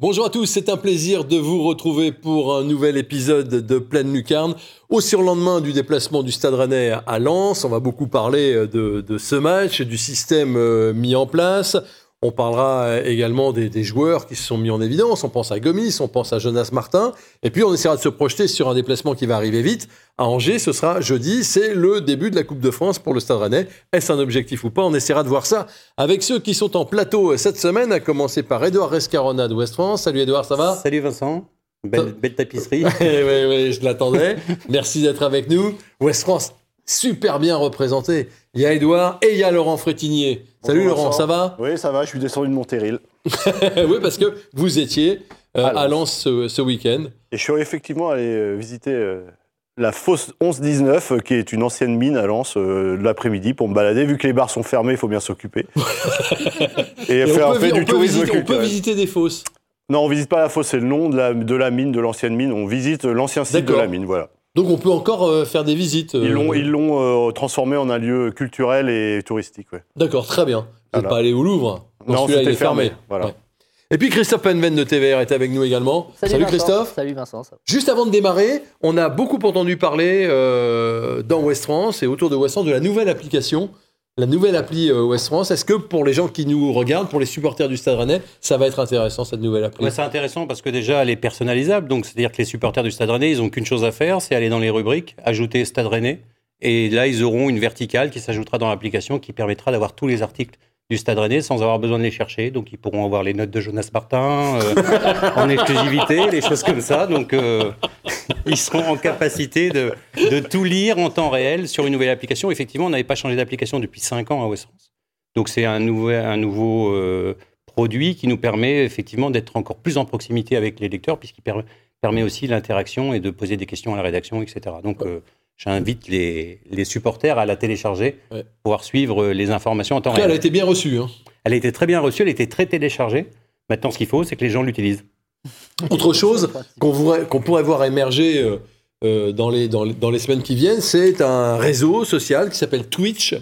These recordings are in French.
Bonjour à tous, c'est un plaisir de vous retrouver pour un nouvel épisode de Pleine Lucarne. Au surlendemain du déplacement du Stade Rennais à Lens, on va beaucoup parler de, de ce match, du système euh, mis en place. On parlera euh, également des, joueurs qui se sont mis en évidence. On pense à Gomis, on pense à Jonas Martin. Et puis, on essaiera de se projeter sur un déplacement qui va arriver vite. À Angers, ce sera jeudi. C'est le début de la Coupe de France pour le Stade Rennais. Est-ce un objectif ou pas? On essaiera de voir ça avec ceux qui sont en plateau cette semaine, à commencer par Edouard Rescarona de West France. Salut Edouard, ça va? Salut Vincent. Belle, belle tapisserie. oui, oui, oui, je l'attendais. Merci d'être avec nous. West France, super bien représenté. Il y a Edouard et il y a Laurent Frétinier. Salut Laurent, ça va? Oui, ça va, je suis descendu de Montéryl. oui, parce que vous étiez euh, à Lens ce, week-end. Et je suis effectivement allé euh, visiter euh, la fosse 11-19, qui est une ancienne mine à Lens, l'après-midi pour me balader. Vu que les bars sont fermés, il faut bien s'occuper. et, faire du tourisme On peut visiter des fosses Non, on visite pas la fosse, c'est le nom de la, de la mine, de l'ancienne mine. On visite l'ancien site de la mine, voilà. Donc on peut encore euh, faire des visites. Ils l'ont, euh, ils l'ont euh, transformé en un lieu culturel et touristique. Ouais. D'accord, très bien. Vous n'êtes pas allé au Louvre Non, c'était fermé. Voilà. Et puis Christophe Penven de TVR est avec nous également. Salut, Christophe. Salut Vincent. Juste avant de démarrer, on a beaucoup entendu parler dans West France et autour de West France de la nouvelle application la nouvelle appli euh, West France. Est-ce que pour les gens qui nous regardent, pour les supporters du Stade Rennais, ça va être intéressant cette nouvelle appli? C'est intéressant parce que déjà elle est personnalisable. Donc c'est-à-dire que les supporters du Stade Rennais, ils n'ont qu'une chose à faire, c'est aller dans les rubriques, ajouter Stade Rennais. Et là, ils auront une verticale qui s'ajoutera dans l'application qui permettra d'avoir tous les articles du Stade Rennais sans avoir besoin de les chercher. Donc ils pourront avoir les notes de Jonas Martin euh, en exclusivité, des choses comme ça. Donc euh, ils seront en capacité de, de, tout lire en temps réel sur une nouvelle application. Effectivement, on n'avait pas changé d'application depuis 5 ans à West France. Donc c'est un un nouveau euh, produit qui nous permet effectivement d'être encore plus en proximité avec les lecteurs puisqu'il permet aussi l'interaction et de poser des questions à la rédaction, etc. Donc J'invite les, les, supporters à la télécharger pour pouvoir suivre les informations en temps réel. Elle a été bien reçue. Hein. Elle a été très bien reçue, elle a été très téléchargée. Maintenant, ce qu'il faut, c'est que les gens l'utilisent. Autre chose qu'on pourrait voir émerger euh, euh, dans, les, dans, dans, les semaines qui viennent, c'est un réseau social qui s'appelle Twitch.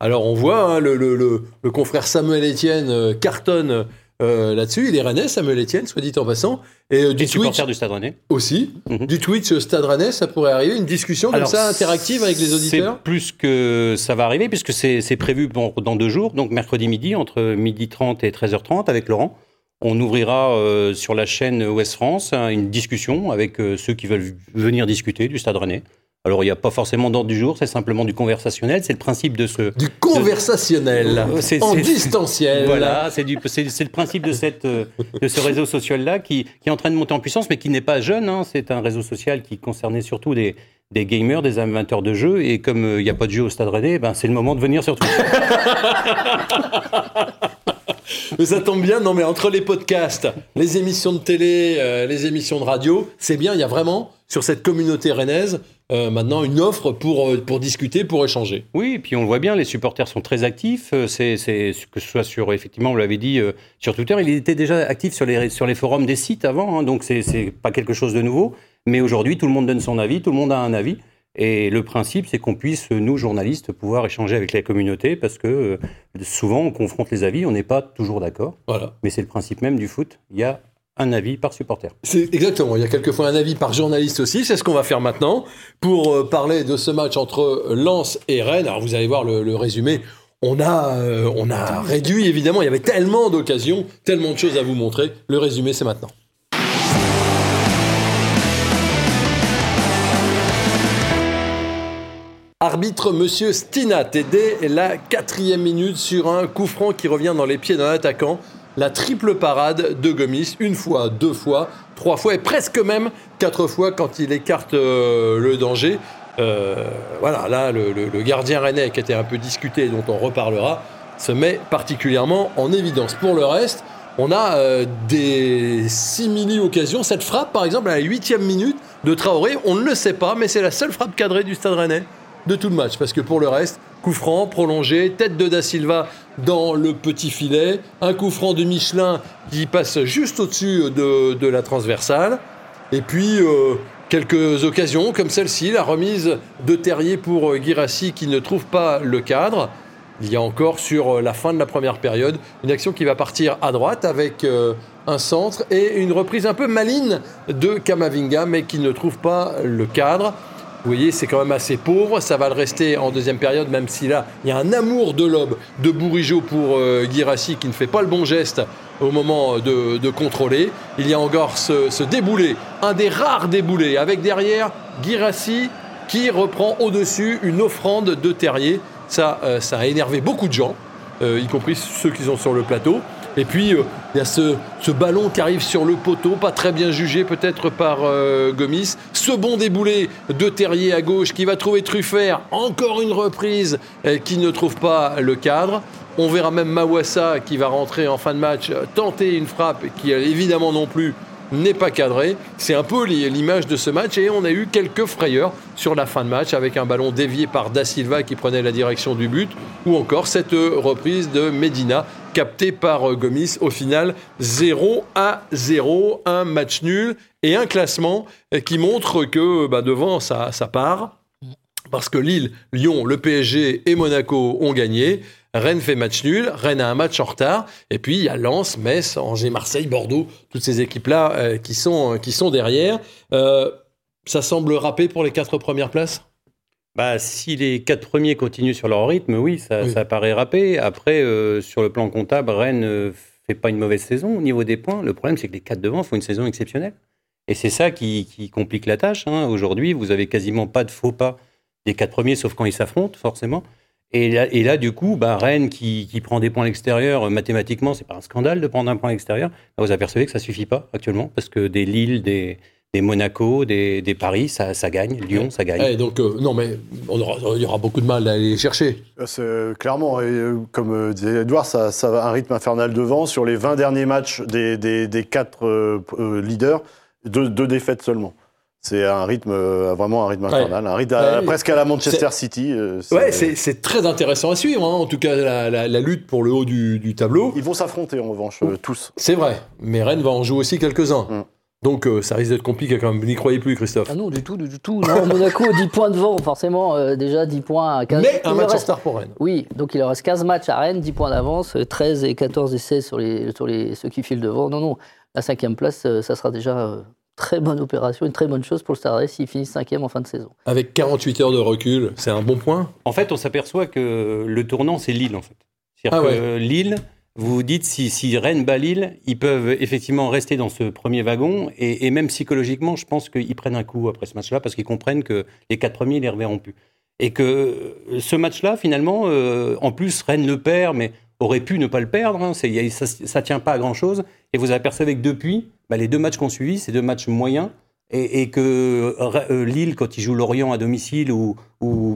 Alors on voit hein, le, le, le, confrère Samuel Etienne euh, cartonne euh, là-dessus. Il est rennais, Samuel Etienne, soit dit en passant. Et euh, du Twitch du Stade Rennais. Aussi. Mhm. Du Twitch Stade Rennais, ça pourrait arriver, une discussion comme ça interactive avec les auditeurs C'est plus que ça va arriver, puisque c'est prévu dans deux jours, donc mercredi midi, entre midi 30 et 13h30 avec Laurent. On ouvrira euh, sur la chaîne Ouest France hein, une discussion avec ceux qui veulent venir discuter du Stade Rennais. Alors, il n'y a pas forcément d'ordre du jour, c'est simplement du conversationnel. C'est le principe de ce. Du conversationnel En distanciel Voilà, c'est le principe de, cette, euh, de ce réseau social-là qui, qui, est en train de monter en puissance, mais qui n'est pas jeune. Hein. C'est un réseau social qui concernait surtout des, des gamers, des amateurs de jeux. Et comme euh, il n'y a pas de jeu au Stade Rennais, ben, c'est le moment de venir sur Twitch. mais ça tombe bien, non mais entre les podcasts, les émissions de télé, euh, les émissions de radio, c'est bien, il y a vraiment, sur cette communauté rennaise, euh, maintenant une offre pour, euh, pour discuter, pour échanger. Oui, et puis on le voit bien, les supporters sont très actifs. C'est, que ce soit sur, effectivement, vous l'avez dit, sur Twitter, il était déjà actif sur les, sur les forums des sites avant, hein, donc c'est, c'est pas quelque chose de nouveau. Mais aujourd'hui, tout le monde donne son avis, tout le monde a un avis. Et le principe, c'est qu'on puisse, nous, journalistes, pouvoir échanger avec la communauté, parce que souvent, on confronte les avis, on n'est pas toujours d'accord. Voilà. Mais c'est le principe même du foot. Il y a un avis par supporter. C'est exactement. Il y a quelquefois un avis par journaliste aussi. C'est ce qu'on va faire maintenant pour euh, parler de ce match entre Lens et Rennes. Alors vous allez voir le, résumé. On a, euh, on a réduit évidemment. Il y avait tellement d'occasions, tellement de choses à vous montrer. Le résumé, c'est maintenant. Arbitre Monsieur Stinat, aidé la quatrième minute sur un coup franc qui revient dans les pieds d'un attaquant la triple parade de Gomis, une fois, deux fois, trois fois et presque même quatre fois quand il écarte euh, le danger. Euh, voilà, là, le, gardien rennais qui était un peu discuté, dont on reparlera, se met particulièrement en évidence. Pour le reste, on a euh, des simili-occasions. Cette frappe, par exemple, à la huitième minute, de Traoré. On ne le sait pas, mais c'est la seule frappe cadrée du Stade Rennais de tout le match. Parce que pour le reste, coup franc, prolongé, tête de Da Silva dans le petit filet, un coup franc de Michelin qui passe juste au-dessus de, la transversale. Et puis, euh, quelques occasions comme celle-ci, la remise de Terrier pour Guirassi qui ne trouve pas le cadre. Il y a encore sur la fin de la première période une action qui va partir à droite avec euh, un centre et une reprise un peu maligne de Kamavinga mais qui ne trouve pas le cadre. Vous voyez, c'est quand même assez pauvre. Ça va le rester en deuxième période, même si là, il y a un amour de lobe de Bourigeau pour euh, qui ne fait pas le bon geste au moment de, de contrôler. Il y a encore ce, ce déboulé, un des rares déboulés, avec derrière Guirassi qui reprend au-dessus une offrande de Terrier. Ça, euh, ça a énervé beaucoup de gens, euh, y compris ceux qui sont sur le plateau. Et puis, euh, il y a ce, ballon qui arrive sur le poteau, pas très bien jugé peut-être par euh, Gomis. Ce bon déboulé de Terrier à gauche qui va trouver Truffert. Encore une reprise euh, qui ne trouve pas le cadre. On verra même Mawassa qui va rentrer en fin de match tenter une frappe qui évidemment non plus n'est pas cadré. C'est un peu li- l'image de ce match et on a eu quelques frayeurs sur la fin de match avec un ballon dévié par Da Silva qui prenait la direction du but ou encore cette reprise de Medina captée par euh, Gomis. Au final, 0 à 0, un match nul et un classement euh, qui montre que bah, devant ça, part parce que Lille, Lyon, le PSG et Monaco ont gagné. Rennes fait match nul, Rennes a un match en retard, et puis il y a Lens, Metz, Angers, Marseille, Bordeaux, toutes ces équipes-là euh, qui, sont, derrière. Euh, ça semble râpé pour les quatre premières places? Bah, si les quatre premiers continuent sur leur rythme, oui, ça, Oui. ça paraît râpé. Après, euh, sur le plan comptable, Rennes ne fait pas une mauvaise saison au niveau des points. Le problème, c'est que les quatre devant font une saison exceptionnelle. Et c'est ça qui, qui complique la tâche. hein. Aujourd'hui, vous avez quasiment pas de faux pas des quatre premiers, sauf quand ils s'affrontent, forcément. Et là, et là, du coup, bah, Rennes qui, qui prend des points à l'extérieur, euh, mathématiquement, c'est pas un scandale de prendre un point à l'extérieur. Bah, vous apercevez que ça suffit pas actuellement, parce que des Lille, des, des Monaco, des, des Paris, ça, ça gagne. Lyon, ça gagne. Eh, Donc, euh, non, mais on aura- il y aura beaucoup de mal à aller les chercher. Euh, c'est- Clairement, et, euh, comme euh, disait Edouard, ça, ça va un rythme infernal devant. Sur les 20 derniers matchs des, des, des quatre euh, euh, leaders, deux, deux défaites seulement. C'est un rythme, euh, vraiment un rythme infernal, un rythme à- Ouais. presque à la Manchester City. euh, Ouais, c'est c'est très intéressant à suivre, hein, en tout cas, la, la- la lutte pour le haut du, du tableau. Ils vont s'affronter en revanche, euh, tous. C'est vrai, mais Rennes va en jouer aussi quelques-uns. Mm. Donc, euh, ça risque d'être compliqué quand même. Vous n'y croyez plus, Christophe Ah non, du tout, du tout. Non, Monaco, 10 points devant, forcément, euh, déjà 10 points à 15. Mais un Il match en reste- retard pour Rennes. Oui, donc il leur reste 15 matchs à Rennes, 10 points d'avance, euh, 13 et 14 et 16 sur, les, sur les, ceux qui filent devant. Non, non, la cinquième place, euh, ça sera déjà euh, très bonne opération, une très bonne chose pour le Stade Rennais s'ils finissent cinquième en fin de saison. Avec 48 heures de recul, c'est un bon point? En fait, on s'aperçoit que le tournant, c'est Lille, en fait. C'est-à-dire Ah que Lille, vous vous dites, si, si Rennes bat Lille, ils peuvent effectivement rester dans ce premier wagon. Et, même psychologiquement, je pense qu'ils prennent un coup après ce match-là, parce qu'ils comprennent que les quatre premiers, ils les reverront plus. Et que euh, ce match-là, finalement, euh, en plus, Rennes le perd, mais aurait pu ne pas le perdre. hein. Ça ne tient pas à grand-chose. Et vous apercevez que depuis, bah, les deux matchs qu'on suivi, c'est deux matchs moyens. Et, que euh, Lille, quand il joue Lorient à domicile, ou,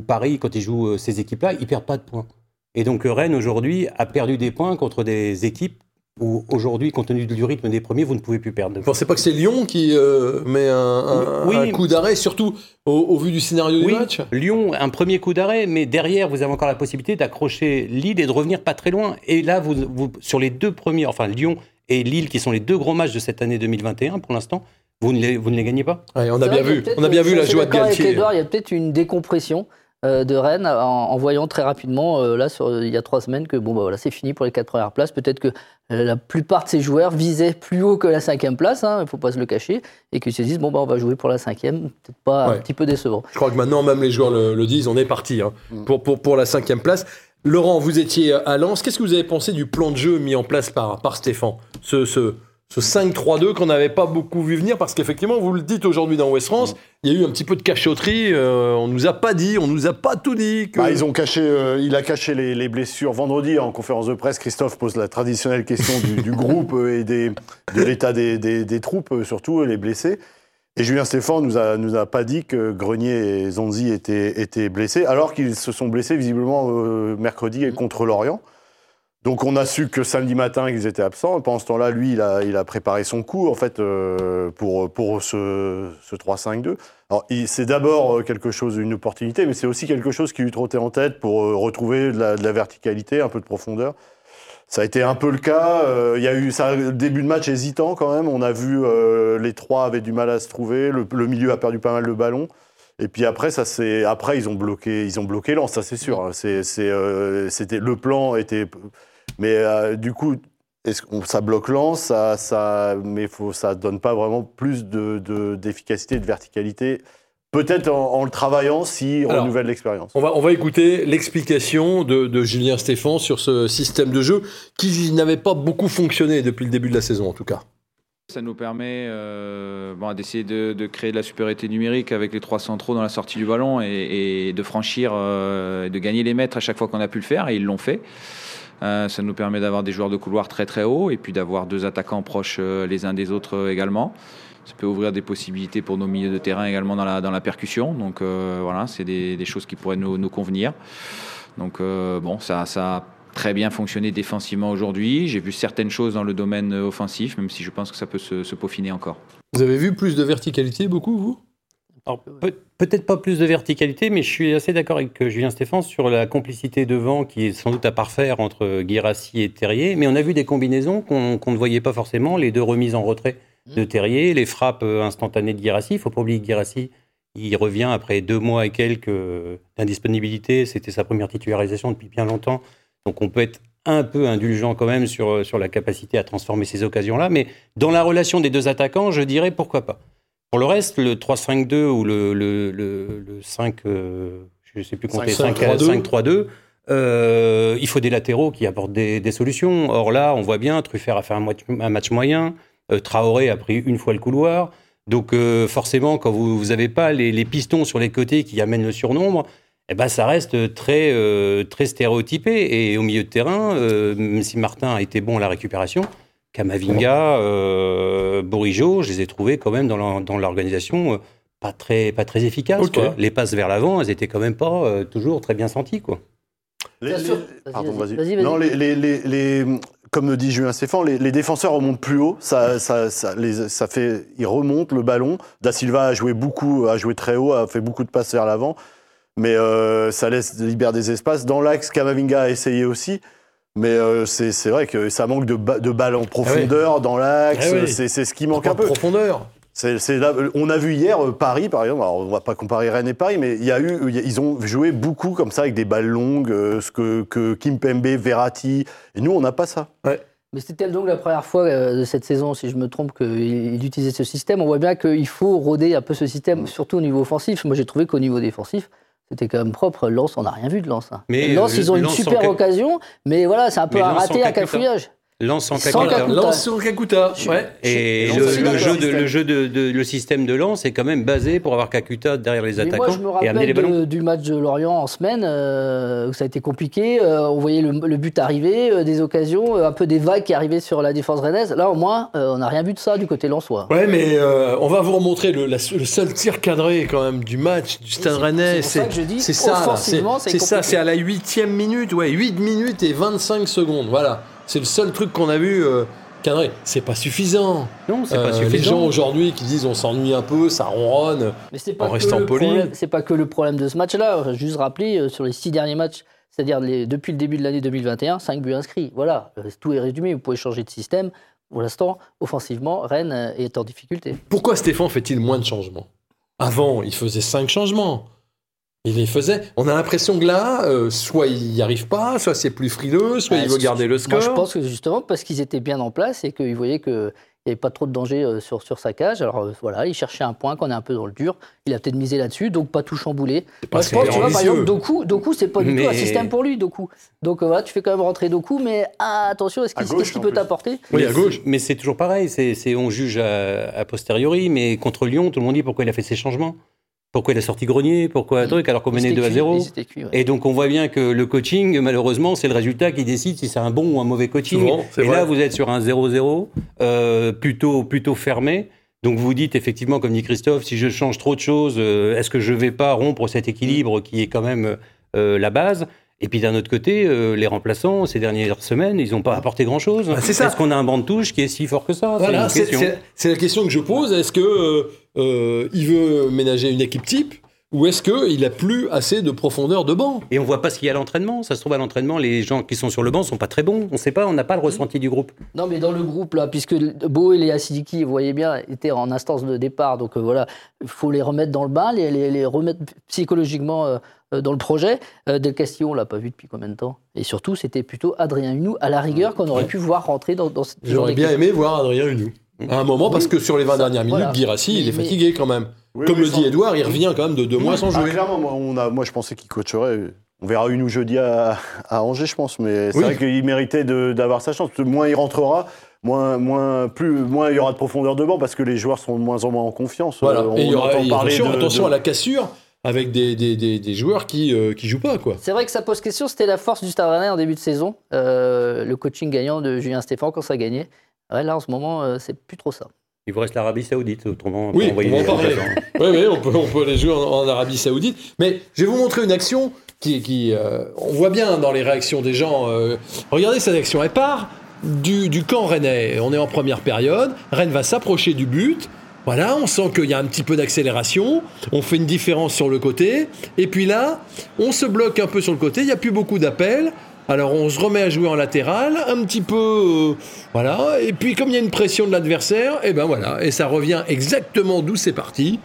Paris, quand il joue ces équipes-là, ils perdent pas de points. Et donc euh, Rennes, aujourd'hui, a perdu des points contre des équipes où, aujourd'hui, compte tenu du rythme des premiers, vous ne pouvez plus perdre. Vous pensez pas que c'est Lyon qui euh, met un, un- Oui. un coup d'arrêt, surtout au, au vu du scénario Oui, du match Lyon, un premier coup d'arrêt, mais derrière, vous avez encore la possibilité d'accrocher Lille et de revenir pas très loin. Et là, vous, vous- sur les deux premiers, enfin Lyon et Lille, qui sont les deux gros matchs de cette année 2021 pour l'instant, vous ne les, vous ne les gagnez pas? Ouais, On a bien vu, on a bien vu la joie de avec Galtier. Edouard, il y a peut-être une décompression euh, de Rennes en, en voyant très rapidement, euh, là, sur, il y a trois semaines, que bon, bah, voilà, c'est fini pour les quatre premières places. Peut-être que euh, la plupart de ces joueurs visaient plus haut que la cinquième place, hein, il ne faut pas se le cacher, et qu'ils se disent, bon, bah, on va jouer pour la cinquième, peut-être pas Ouais. un petit peu décevant. Je crois que maintenant, même les joueurs le, le disent, on est parti hein, pour, pour, pour la cinquième place. Laurent, vous étiez à Lens. Qu'est-ce que vous avez pensé du plan de jeu mis en place par, par Stéphane? Ce, ce, ce 5-3-2 qu'on n'avait pas beaucoup vu venir, parce qu'effectivement, vous le dites aujourd'hui dans West France, il y a eu un petit peu de cachotterie. euh, on nous a pas dit, on nous a pas tout dit. Que... Bah, ils ont caché, euh, il a caché les, les blessures. Vendredi, en conférence de presse, Christophe pose la traditionnelle question du, du groupe et des, de l'état des, des- des troupes, euh, surtout les blessés. Et Julien Stéphane nous a, nous a pas dit que Grenier et Zonzi étaient, étaient blessés, alors qu'ils se sont blessés visiblement euh, mercredi contre Lorient. Donc on a su que samedi matin qu'ils étaient absents. Pendant ce temps-là, lui, il a, il a préparé son coup en fait euh, pour, pour ce, ce 3-5-2. Alors c'est d'abord euh, quelque chose, une opportunité, mais c'est aussi quelque chose qui lui trottait en tête pour euh, retrouver de la, verticalité, un peu de profondeur. Ça a été un peu le cas. Il y a eu ça, début de match hésitant quand même. On a vu les trois avaient du mal à se trouver. Le, milieu a perdu pas mal de ballons. Et puis après, ça c'est après ils ont bloqué, ils ont bloqué ça c'est sûr. hein. C'était le plan était, mais euh, du coup, est-ce qu'on ça bloque Lens, ça, ça, mais faut, ça donne pas vraiment plus de, de- d'efficacité, de verticalité. Peut-être en, en le travaillant si on Alors, renouvelle l'expérience. On va, on va écouter l'explication de, de Julien Stéphan sur ce système de jeu qui n'avait pas beaucoup fonctionné depuis le début de la saison en tout cas. Ça nous permet euh, bon, d'essayer de, de créer de la supériorité numérique avec les trois centraux dans la sortie du ballon et, et de franchir, euh, et de gagner les mètres à chaque fois qu'on a pu le faire et ils l'ont fait. Euh, ça nous permet d'avoir des joueurs de couloir très très hauts et puis d'avoir deux attaquants proches euh, les uns des autres euh, également. Ça peut ouvrir des possibilités pour nos milieux de terrain également dans la, dans la percussion. Donc voilà, c'est des, des choses qui pourraient nous, nous convenir. Donc bon, ça, ça a très bien fonctionné défensivement aujourd'hui. J'ai vu certaines choses dans le domaine offensif, même si je pense que ça peut se peaufiner encore. Vous avez vu plus de verticalité beaucoup vous? Alors, peut- peut-être pas plus de verticalité, mais je suis assez d'accord avec euh, Julien Stéphane sur la complicité devant qui est sans doute à parfaire entre Guirassi et Terrier. Mais on a vu des combinaisons qu'on qu'on ne voyait pas forcément, les deux remises en retrait de Terrier, les frappes euh, instantanées de Guirassi. Il faut pas oublier que Guirassi, il revient après deux mois et quelques euh, d'indisponibilité. C'était sa première titularisation depuis bien longtemps. Donc on peut être un peu indulgent quand même sur, sur la capacité à transformer ces occasions-là. Mais dans la relation des deux attaquants, je dirais pourquoi pas. Pour le reste, le 3-5-2 ou le, le, le, le 5, euh, je ne sais plus compter, 5-3-2. 5-3-2, euh, il faut des latéraux qui apportent des, des solutions. Or là, on voit bien, Truffert a fait un, un match moyen, euh, Traoré a pris une fois le couloir. Donc euh, forcément, quand vous n'avez pas les, les pistons sur les côtés qui amènent le surnombre, eh ben, ça reste très, euh, très stéréotypé. Et au milieu de terrain, euh, même si Martin a été bon à la récupération, Kamavinga, euh, Bourigeau, je les ai trouvés quand même dans l'or- dans l'organisation euh, pas très, pas très quoi. Les passes vers l'avant, elles étaient quand même pas euh, toujours très bien senties. Quoi. Les- Pardon, vas-y. Non, comme dit Julien Stéphane, les, les défenseurs remontent plus haut. Ça, ça, ça, les- ça fait, ils remontent le ballon. Da Silva a joué beaucoup, a joué très haut, a fait beaucoup de passes vers l'avant, mais euh, ça laisse libère des espaces. Dans l'axe, Kamavinga a essayé aussi. Mais euh, c'est c'est vrai que ça manque de, ba- de balles en profondeur dans l'axe. Ah oui. C'est c'est ce qui manque un peu. profondeur. Là- on a vu hier euh, Paris, par exemple. Alors, on va pas comparer Rennes et Paris, mais il y a eu, il y a- ils ont joué beaucoup comme ça avec des balles longues, euh, ce que, que Kimpembe, Verratti. Et nous, on n'a pas ça. Mais c'était donc la première fois de cette saison, si je me trompe, qu'il utilisait ce système. On voit bien qu'il faut rôder un peu ce Mm. système, surtout au niveau offensif. Moi, j'ai trouvé qu'au niveau défensif, c'était quand même propre. Lens, on n'a rien vu de Lens. hein. Mais, Lens, euh, ils ont une Lens super ca- occasion, mais voilà, c'est un peu Mais un Lens raté, Kakuta. cafouillage. Lance en Kakuta. Lance sur Kakuta. Ouais. Et le, jeu, de, le jeu de, de- le système de lance est quand même basé pour avoir Kakuta derrière les attaquants moi, je me et amener les rappelle ballons. de- du match de Lorient en semaine, euh, où ça a été compliqué. euh, on voyait le, le but arriver, euh, des occasions, euh, un peu des vagues qui arrivaient sur la défense rennaise. Là, au moins, euh, on n'a rien vu de ça du côté lensois. Ouais, mais euh, on va vous remontrer le, la- le seul tir cadré quand même du match du Stade Rennais. c'est ça que je dis, c'est ça, c'est à la huitième minute, ouais, 8 minutes et 25 secondes. Voilà, c'est le seul truc qu'on a vu euh. C'est pas suffisant. Non, c'est Euh, pas les gens suffisant. aujourd'hui qui disent on s'ennuie un peu, ça ronronne. Mais c'est pas, En que restant poli. c'est pas que le problème de ce match-là. Juste rappeler, euh, sur les six derniers matchs, c'est-à-dire depuis le début de l'année 2021, 5 buts inscrits. Voilà, tout est résumé. Vous pouvez changer de système. Pour l'instant, offensivement, Rennes euh, est en difficulté. Pourquoi Stéphane fait-il moins de changements? Avant, il faisait 5 changements. Il les faisait. On a l'impression que là, euh, soit il n'y arrive pas, soit c'est plus frileux, soit Bah, il veut garder le score. Moi, je pense que justement parce qu'ils étaient bien en place et qu'ils voyaient qu'il n'y avait pas trop de danger euh, sur, sur sa cage. Alors euh, voilà, il cherchait un point qu'on est un peu dans le dur. Il a peut-être misé là-dessus, donc pas tout chambouler. Moi, je pense, tu vois, par exemple, Doku, Doku c'est pas du tout un système pour lui, Doku. Donc euh, voilà, tu fais quand même rentrer Doku, mais ah, attention, est-ce À qu'il peut t'apporter? Oui, à gauche. Mais c'est toujours pareil. C'est, on juge à, a posteriori. Mais contre Lyon, tout le monde dit pourquoi il a fait ces changements. Pourquoi il a sorti Grenier? Pourquoi un truc alors qu'on menait étaient 2 à cuits, 0 ils étaient cuits, ouais. Et donc on voit bien que le coaching, malheureusement, c'est le résultat qui décide si c'est un bon ou un mauvais coaching. Souvent, et vrai. là, vous êtes sur un 0-0, euh, plutôt, plutôt fermé. Donc vous dites effectivement, comme dit Christophe, si je change trop de choses, euh, est-ce que je vais pas rompre cet équilibre qui est quand même euh, la base? Et puis d'un autre côté, euh, les remplaçants, ces dernières semaines, ils n'ont pas apporté grand-chose. Ah, c'est ça. Est-ce qu'on a un banc de touche qui est si fort que ça? C'est Voilà, c'est la question que je pose. Est-ce que euh, euh, il veut ménager une équipe type ou est-ce qu'il a plus assez de profondeur de banc? Et on voit pas ce qu'il y a à l'entraînement. Ça se trouve à l'entraînement, les gens qui sont sur le banc sont pas très bons. On sait pas, on n'a pas le ressenti du groupe. Non, mais dans le groupe, là, puisque Beau et les Asidiki, vous voyez bien, étaient en instance de départ. Donc euh, voilà, il faut les remettre dans le bain, les, les- les remettre psychologiquement euh, dans le projet. Euh, Del Castillo, on l'a pas vu depuis combien de temps? Et surtout, c'était plutôt Adrien Hunou, à la rigueur, qu'on aurait pu voir rentrer dans, dans cette J'aurais bien aimé voir Adrien Hunou. À un moment, parce que sur les 20 dernières minutes, Voilà. Guirassi, il est fatigué quand même. Oui, Comme oui, le sans- dit Edouard, il revient quand même de deux mois sans Ah, jouer. clairement, moi, on a, moi je pensais qu'il coacherait. On verra une ou jeudi à, à Angers, je pense. Mais c'est Oui. vrai qu'il méritait de- d'avoir sa chance. Moins il rentrera, moins, moins, plus, moins il y aura de profondeur de banc parce que les joueurs sont de moins en moins en confiance. Voilà. Euh, Et il y aura, entend et parler attention, de- attention de- à la cassure avec des, des, des, des joueurs qui, euh, qui jouent pas, quoi. C'est vrai que ça pose question. C'était la force du Stade Rennais en début de saison, euh, le coaching gagnant de Julien Stéphane quand ça gagnait. Ouais, là, en ce moment, euh, c'est plus trop ça. Il vous reste l'Arabie Saoudite, autrement. on Oui, peut envoyer on va en les parler. remplaçants. Oui, oui, on peut, on peut les jouer en, en Arabie Saoudite. Mais je vais vous montrer une action qui, qui euh, on voit bien dans les réactions des gens. euh, regardez cette action. Elle part du, du camp rennais. On est en première période. Rennes va s'approcher du but. Voilà, on sent qu'il y a un petit peu d'accélération. On fait une différence sur le côté. Et puis là, on se bloque un peu sur le côté. Il n'y a plus beaucoup d'appels. Alors on se remet à jouer en latéral, un petit peu, euh, voilà. Et puis comme il y a une pression de l'adversaire, et ben voilà, et ça revient exactement d'où c'est parti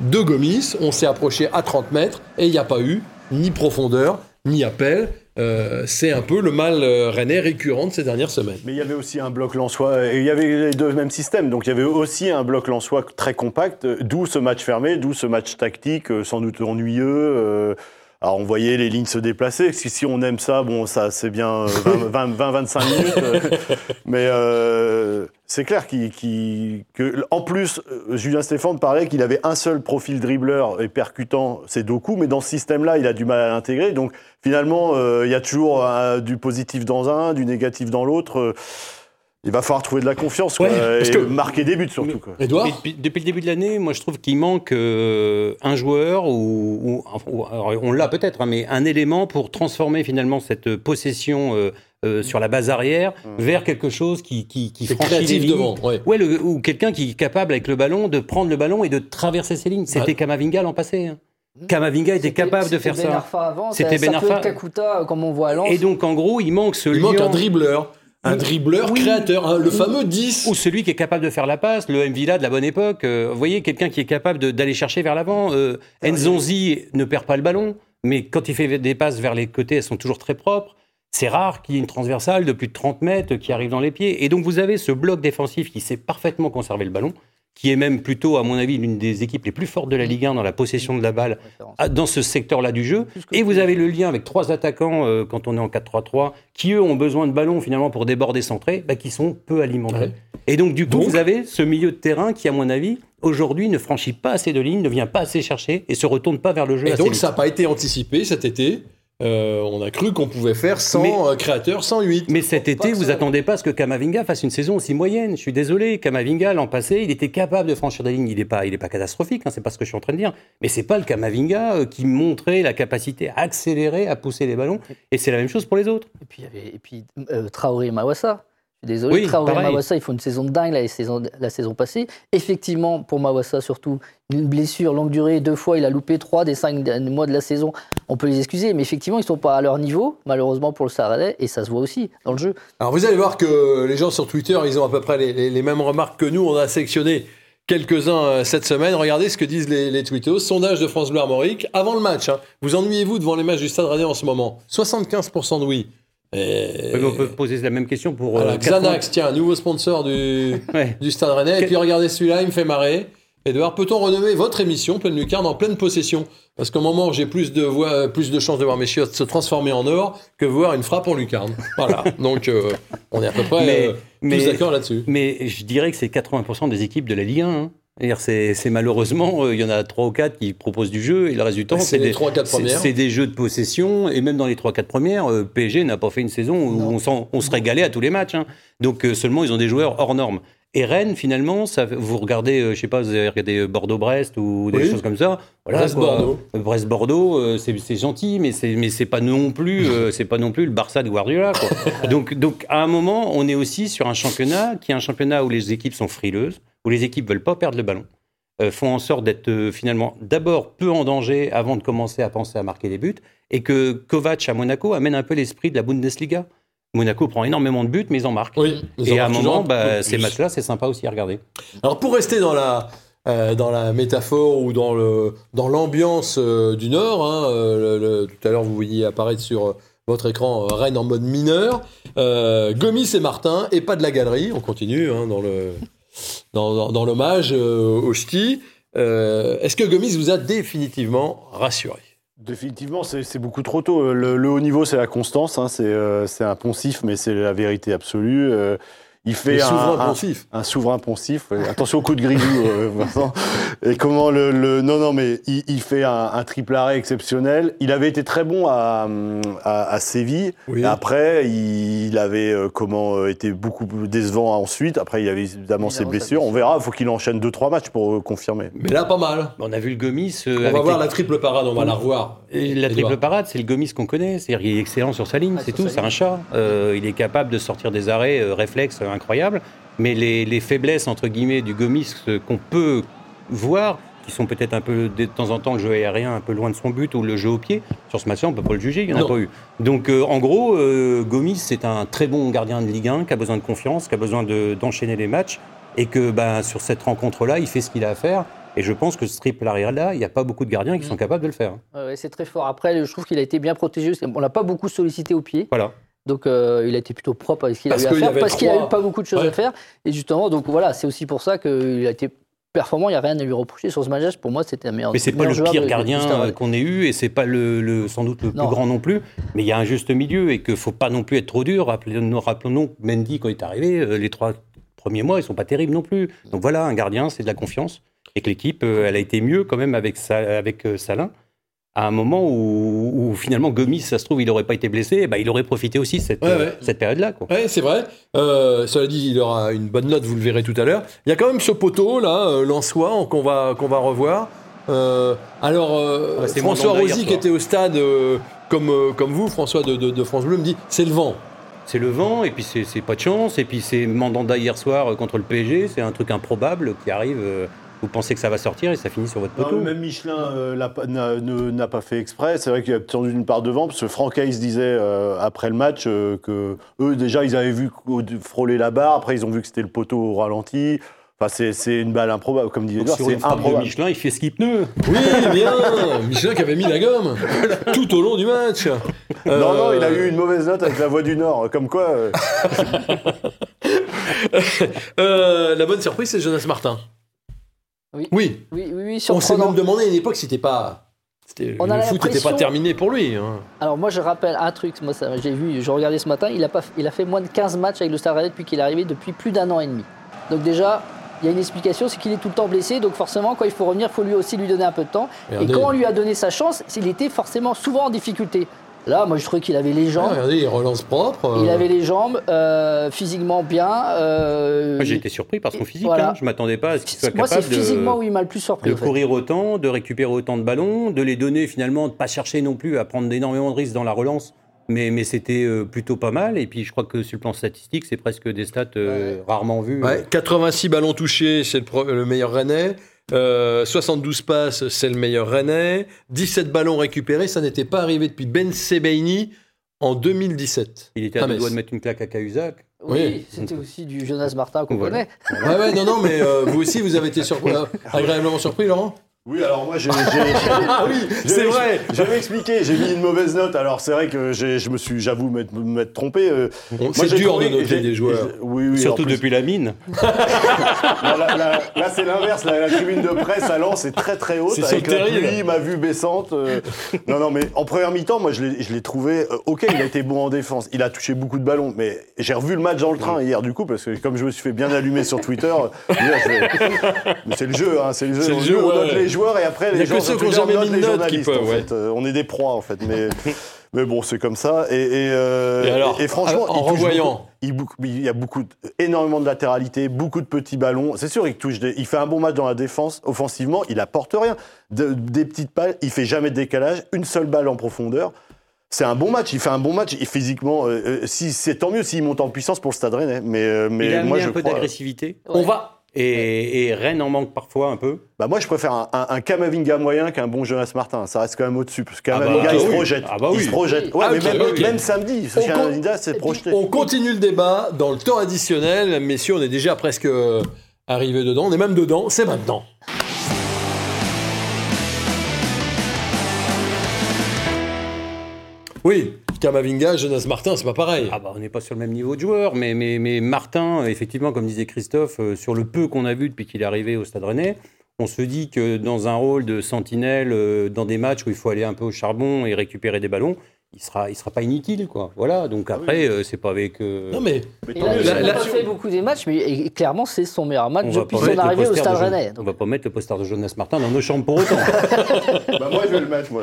de Gomis. On s'est approché à 30 mètres et il n'y a pas eu ni profondeur, ni appel. Euh, c'est un peu le mal euh, rennais récurrent de ces dernières semaines. Mais il y avait aussi un bloc lensois, et il y avait les deux mêmes systèmes, donc il y avait aussi un bloc lensois très compact, euh, d'où ce match fermé, d'où ce match tactique, euh, sans doute ennuyeux. euh, alors on voyait les lignes se déplacer, si, si on aime ça, bon ça c'est bien 20-25 minutes, euh, mais euh, c'est clair que, en plus, euh, Julien Stéphane parlait qu'il avait un seul profil dribbleur et percutant, c'est Doku, mais dans ce système-là, il a du mal à l'intégrer, donc finalement, euh, il y a toujours euh, du positif dans un, du négatif dans l'autre. Il va falloir trouver de la confiance quoi, Ouais, parce et que- marquer des buts surtout. Quoi. Edouard Et depuis, depuis le début de l'année, moi je trouve qu'il manque euh, un joueur ou, ou- enfin, ou- alors, on l'a peut-être, hein, mais un élément pour transformer finalement cette possession euh, euh, sur la base arrière vers quelque chose qui qui, franchit les créatif lignes. devant. Ouais. Ouais, le- ou quelqu'un qui est capable avec le ballon de prendre le ballon et de traverser ses lignes. C'était Ouais. Kamavinga l'an passé. hein. Kamavinga était C'était- capable de c'était faire Ben ça. Arfa avant, C'était Ben ça peut Arfa. être Kakuta, comme on voit à Lens. Et donc en gros, il manque ce Il manque liant- un dribbleur, un dribbleur Oui. créateur, hein, le fameux 10. Ou celui qui est capable de faire la passe, le M. Villa de la bonne époque. euh, vous voyez, quelqu'un qui est capable d'aller chercher vers l'avant. Euh, Nzonzi ne perd pas le ballon, mais quand il fait des passes vers les côtés, elles sont toujours très propres. C'est rare qu'il y ait une transversale de plus de 30 mètres qui arrive dans les pieds. Et donc vous avez ce bloc défensif qui sait parfaitement conserver le ballon, qui est même plutôt, à mon avis, l'une des équipes les plus fortes de la Ligue 1 dans la possession de la balle à- dans ce secteur-là du jeu. Et vous avez le lien avec trois attaquants euh, quand on est en 4-3-3, qui eux ont besoin de ballons finalement pour déborder centrés, bah, qui sont peu alimentés. Ouais. Et donc du coup, Donc- vous avez ce milieu de terrain qui, à mon avis, aujourd'hui ne franchit pas assez de lignes, ne vient pas assez chercher et se retourne pas vers le jeu. Et assez donc vite. ça n'a pas été anticipé cet été. Euh, on a cru qu'on pouvait faire 100 Mais- euh, créateurs, 108. Mais cet été, vous attendez pas à ce que Kamavinga fasse une saison aussi moyenne. Je suis désolé, Kamavinga l'an passé, il était capable de franchir des lignes. Il n'est pas, il est pas catastrophique, hein, c'est pas ce que je suis en train de dire. Mais c'est pas le Kamavinga euh, qui montrait la capacité à accélérer, à pousser les ballons. Et c'est la même chose pour les autres. Et puis, il y avait- et puis euh, Traoré et Mawassa. Je suis désolé, Oui, Traoré et. Mawassa, ils font une saison de dingue la saison, la saison passée. Effectivement, pour Mawassa surtout, une blessure longue durée, deux fois, il a loupé trois des cinq derniers mois de la saison. On peut les excuser, mais effectivement, ils ne sont pas à leur niveau, malheureusement pour le Saradais, et ça se voit aussi dans le jeu. Alors vous allez voir que les gens sur Twitter, ils ont à peu près les, les- les mêmes remarques que nous. On a sélectionné quelques-uns euh, cette semaine. Regardez ce que disent les, les tweetos. Sondage de France Bleu Armorique avant le match. hein. Vous ennuyez-vous devant les matchs du Stade Rennais en ce moment? 75% de oui. Et... Mais on peut poser la même question pour. Voilà, euh, Xanax, tiens, nouveau sponsor du, 80. Ouais. du Stade Rennais. Et puis regardez celui-là, il me fait marrer. Edouard, peut-on renommer votre émission Pleine Lucarne en pleine possession? Parce qu'au moment où j'ai plus de voix, euh, plus de chances de voir mes chiottes se transformer en or que voir une frappe en lucarne. Voilà. Donc euh, on est à peu près Mais- euh, tous d'accord là-dessus. Mais je dirais que c'est 80% des équipes de la Ligue 1. hein. C'est malheureusement, euh, il y en a 3 ou 4 qui proposent du jeu et le reste du temps, Bah, C'est des, des jeux de possession. Et même dans les 3-4 premières, euh, PSG n'a pas fait une saison où Non. on, se régalait à tous les matchs. hein. Donc euh, seulement, ils ont des joueurs hors normes. Et Rennes, finalement, ça, vous regardez, je sais pas, vous avez regardé Bordeaux-Brest ou des Oui. choses comme ça. Voilà, Brest-Bordeaux. Brest-Bordeaux, c'est gentil, mais c'est mais c'est pas non plus, c'est pas non plus le Barça de Guardiola. Quoi. donc donc à un moment, on est aussi sur un championnat qui est un championnat où les équipes sont frileuses, où les équipes veulent pas perdre le ballon, euh, font en sorte d'être euh, finalement d'abord peu en danger avant de commencer à penser à marquer des buts, et que Kovac à Monaco amène un peu l'esprit de la Bundesliga. Monaco prend énormément de buts, mais ils en marquent. Oui. ils Et en à un moment, bah, ces matchs-là, c'est sympa aussi à regarder. Alors pour rester dans la euh, dans la métaphore ou dans le dans l'ambiance euh, du Nord, hein, euh, le- le- tout à l'heure vous voyez apparaître sur votre écran euh, Rennes en mode mineur, euh, Gomis et Martin et pas de la galerie. On continue hein, dans le dans, l'hommage euh, au ch'ti. Euh, Est-ce que Gomis vous a définitivement rassuré? Définitivement, c'est beaucoup trop tôt. Le, le haut niveau, c'est la constance. hein, c'est euh, c'est un poncif, mais c'est la vérité absolue. Il fait un, souverains un- souverain poncif. ouais. Attention au coup de grisou, euh, Vincent. Et comment le, le- non non mais il, il fait un, un triple arrêt exceptionnel. Il avait été très bon à, à, à Séville. Oui. Après, il, il avait euh, comment euh, été beaucoup plus décevant ensuite. Après, il y avait évidemment ses blessures. On verra. Il faut qu'il enchaîne deux trois matchs pour confirmer. Mais là pas mal. On a vu le Gomis. euh, On va voir les- la triple parade, on va la revoir. Et la triple parade, c'est le Gomis qu'on connaît. C'est-à-dire qu'il est excellent sur sa ligne, Ah, c'est tout. C'est un chat. Euh, il est capable de sortir des arrêts euh, réflexes incroyables. Mais les, les faiblesses, entre guillemets, du Gomis qu'on peut voir, qui sont peut-être un peu, de temps en temps, le jeu aérien un peu loin de son but ou le jeu au pied, sur ce match-là, on peut pas le juger, il n'y en a Non. pas eu. Donc, euh, en gros, euh, Gomis, c'est un très bon gardien de Ligue 1 qui a besoin de confiance, qui a besoin de- d'enchaîner les matchs. Et que ben, sur cette rencontre-là, il fait ce qu'il a à faire. Et je pense que ce triple arrêt-là, il n'y a pas beaucoup de gardiens qui sont capables de le faire. Ouais, ouais, c'est très fort. Après, je trouve qu'il a été bien protégé. On l'a pas beaucoup sollicité au pied. Voilà. Donc, euh, il a été plutôt propre avec ce qu'il a eu à faire. Parce qu'il a trois- eu pas beaucoup de choses Ouais. à faire. Et justement, donc voilà, c'est aussi pour ça qu'il a été performant. Il n'y a rien à lui reprocher sur ce match. Pour moi, c'était un meilleur. Mais c'est pas le pire gardien qu'on ait eu et c'est pas le, le- sans doute le plus grand non plus. Mais il y a un juste milieu et qu'il faut pas non plus être trop dur. Rappelons-nous, que Mendy quand il est arrivé, euh, les trois premiers mois ils sont pas terribles non plus. Donc voilà, un gardien c'est de la confiance et que l'équipe euh, elle a été mieux quand même avec avec Salin. À un moment où, où finalement Gomis, ça se trouve, il n'aurait pas été blessé, eh ben, il aurait profité aussi de cette, Ouais, euh, ouais. cette période-là. Oui, c'est vrai. Euh, cela dit, il aura une bonne note, vous le verrez tout à l'heure. Il y a quand même ce poteau, là, euh, Lançois, qu'on va, qu'on va revoir. Euh, alors, euh, Ouais, c'est François Rosy, qui était au stade, euh, comme, comme vous, François de, de- de France Bleu, me dit c'est le vent. C'est le vent, et puis c'est pas de chance, et puis c'est Mandanda hier soir contre le PSG, c'est un truc improbable qui arrive. Euh, vous pensez que ça va sortir et ça finit sur votre Non, poteau. même Michelin euh, n'a pas fait exprès. C'est vrai qu'il a tendu une part devant, parce que Franck Hayes disait euh, après le match euh, que eux, déjà, ils avaient vu frôler la barre. Après, ils ont vu que c'était le poteau au ralenti. Enfin, c'est- une balle improbable, comme dit Donc, Edouard, c'est improbable. Michelin, il fait ski pneu. Oui, bien Michelin qui avait mis la gomme tout au long du match. Euh, Non, non, il a eu une mauvaise note avec la voix du Nord. Comme quoi, euh, euh, la bonne surprise, c'est Jonas Martin. Oui. Oui. Oui, oui, oui, On s'est même demandé à une époque si c'était pas. c'était- On a le foot n'était pas l'impression- terminé pour lui. hein. Alors moi je rappelle un truc, moi j'ai vu, je regardais ce matin, il a, pas, il a fait moins de 15 matchs avec le Stade Rennais depuis qu'il est arrivé depuis plus d'un an et demi. Donc déjà, il y a une explication, c'est qu'il est tout le temps blessé, donc forcément quand il faut revenir, il faut lui aussi lui donner un peu de temps. Et quand on lui a donné sa chance, il était forcément souvent en difficulté. Là, moi je trouvais qu'il avait les Ah, jambes, regardez, il relance propre. il euh, avait les jambes, euh, physiquement bien. euh, j'ai été surpris par son physique. Voilà. hein. Je m'attendais pas à ce qu'il soit moi c'est capable de, physiquement où il m'a le plus surpris. de en fait. courir autant, de récupérer autant de ballons, de les donner finalement, de pas chercher non plus à prendre énormément de risques dans la relance. Mais, mais c'était euh, plutôt pas mal. Et puis je crois que sur le plan statistique, c'est presque des stats euh, rarement vues. Ouais, 86 ballons touchés, c'est le, le meilleur Rennais. Euh, 72 passes, c'est le meilleur Rennais. 17 ballons récupérés, ça n'était pas arrivé depuis Ben Sebaini en 2017. Il était Ah, à deux mais doigts de mettre une claque à Cahuzac. Oui, Oui. c'était aussi du Jonas Martin qu'on Voilà. connaît. Ouais, ouais, non, non, mais euh, vous aussi, vous avez été surpris, euh, agréablement surpris, Laurent? Oui, alors moi, j'ai. Ah oui, c'est vrai. Je vais expliquer, j'ai mis une mauvaise note. Alors, c'est vrai que je me suis, j'avoue, m'être trompé. euh, C'est j'ai dur trouvé- de noter des joueurs. Oui, oui. Surtout depuis la mine. Là, là, là, là, c'est l'inverse. La, la tribune de presse à Lens est très très haute. C'est avec la terrible. pluie, ma vue baissante. euh. Non, non, mais en première mi-temps, moi, je l'ai trouvé. euh, ok, il a été bon en défense. Il a touché beaucoup de ballons. Mais j'ai revu le match dans le train hier, du coup, parce que comme je me suis fait bien allumer sur Twitter, c'est le jeu. Hein, c'est le jeu. C'est le On- jeu, on ouais, note ouais. les joueurs et après, les que gens ceux qui ont jamais mis de les notes qui journalistes. peuvent, en ouais. fait. Euh, on est des proies, en fait. Mais. Mais bon, c'est comme ça. Et, et, euh, Et alors, et franchement, en il revoyant. beaucoup. il, y a beaucoup, de- énormément de latéralité, beaucoup de petits ballons. C'est sûr, il touche. Des, il fait un bon match dans la défense. Offensivement, il apporte rien. De- des petites balles, il fait jamais de décalage. Une seule balle en profondeur. C'est un bon match. Il fait un bon match. Et physiquement, euh, si c'est tant mieux s'il monte en puissance pour le Stade Rennais. Mais, euh, mais il a amené moi, un je peu crois. d'agressivité. On va. Et, et Rennes en manque parfois un peu. Bah moi, je préfère un, un, un Kamavinga moyen qu'un bon Jonas Martin. Ça reste quand même au-dessus. Parce que Ah bah, Kamavinga, il se oui. projette. Ah bah Il oui. se projette. Ouais, Ah, mais même, même samedi, On Kamavinga s'est projeté. On continue le débat dans le temps additionnel. Messieurs, on est déjà presque euh, arrivé dedans. On est même dedans. C'est maintenant. Oui, Kamavinga, Jonas Martin, c'est pas pareil. Ah bah, on n'est pas sur le même niveau de joueur, mais, Martin, effectivement, comme disait Christophe, euh, sur le peu qu'on a vu depuis qu'il est arrivé au Stade Rennais, on se dit que dans un rôle de sentinelle, euh, dans des matchs où il faut aller un peu au charbon et récupérer des ballons, il sera, il sera pas inutile, quoi. Voilà. Donc après, euh, c'est pas avec. euh, Non mais Mais Il tant a, mieux, il a la- c'est- la- pas fait beaucoup des matchs, mais et- et clairement, c'est son meilleur match on va depuis pas son mettre le arrivée au poster Stade de Jonas- Rennais. On Donc, va pas mettre le poster de Jonas Martin dans nos chambres pour autant. Bah, moi, je vais le mettre, moi.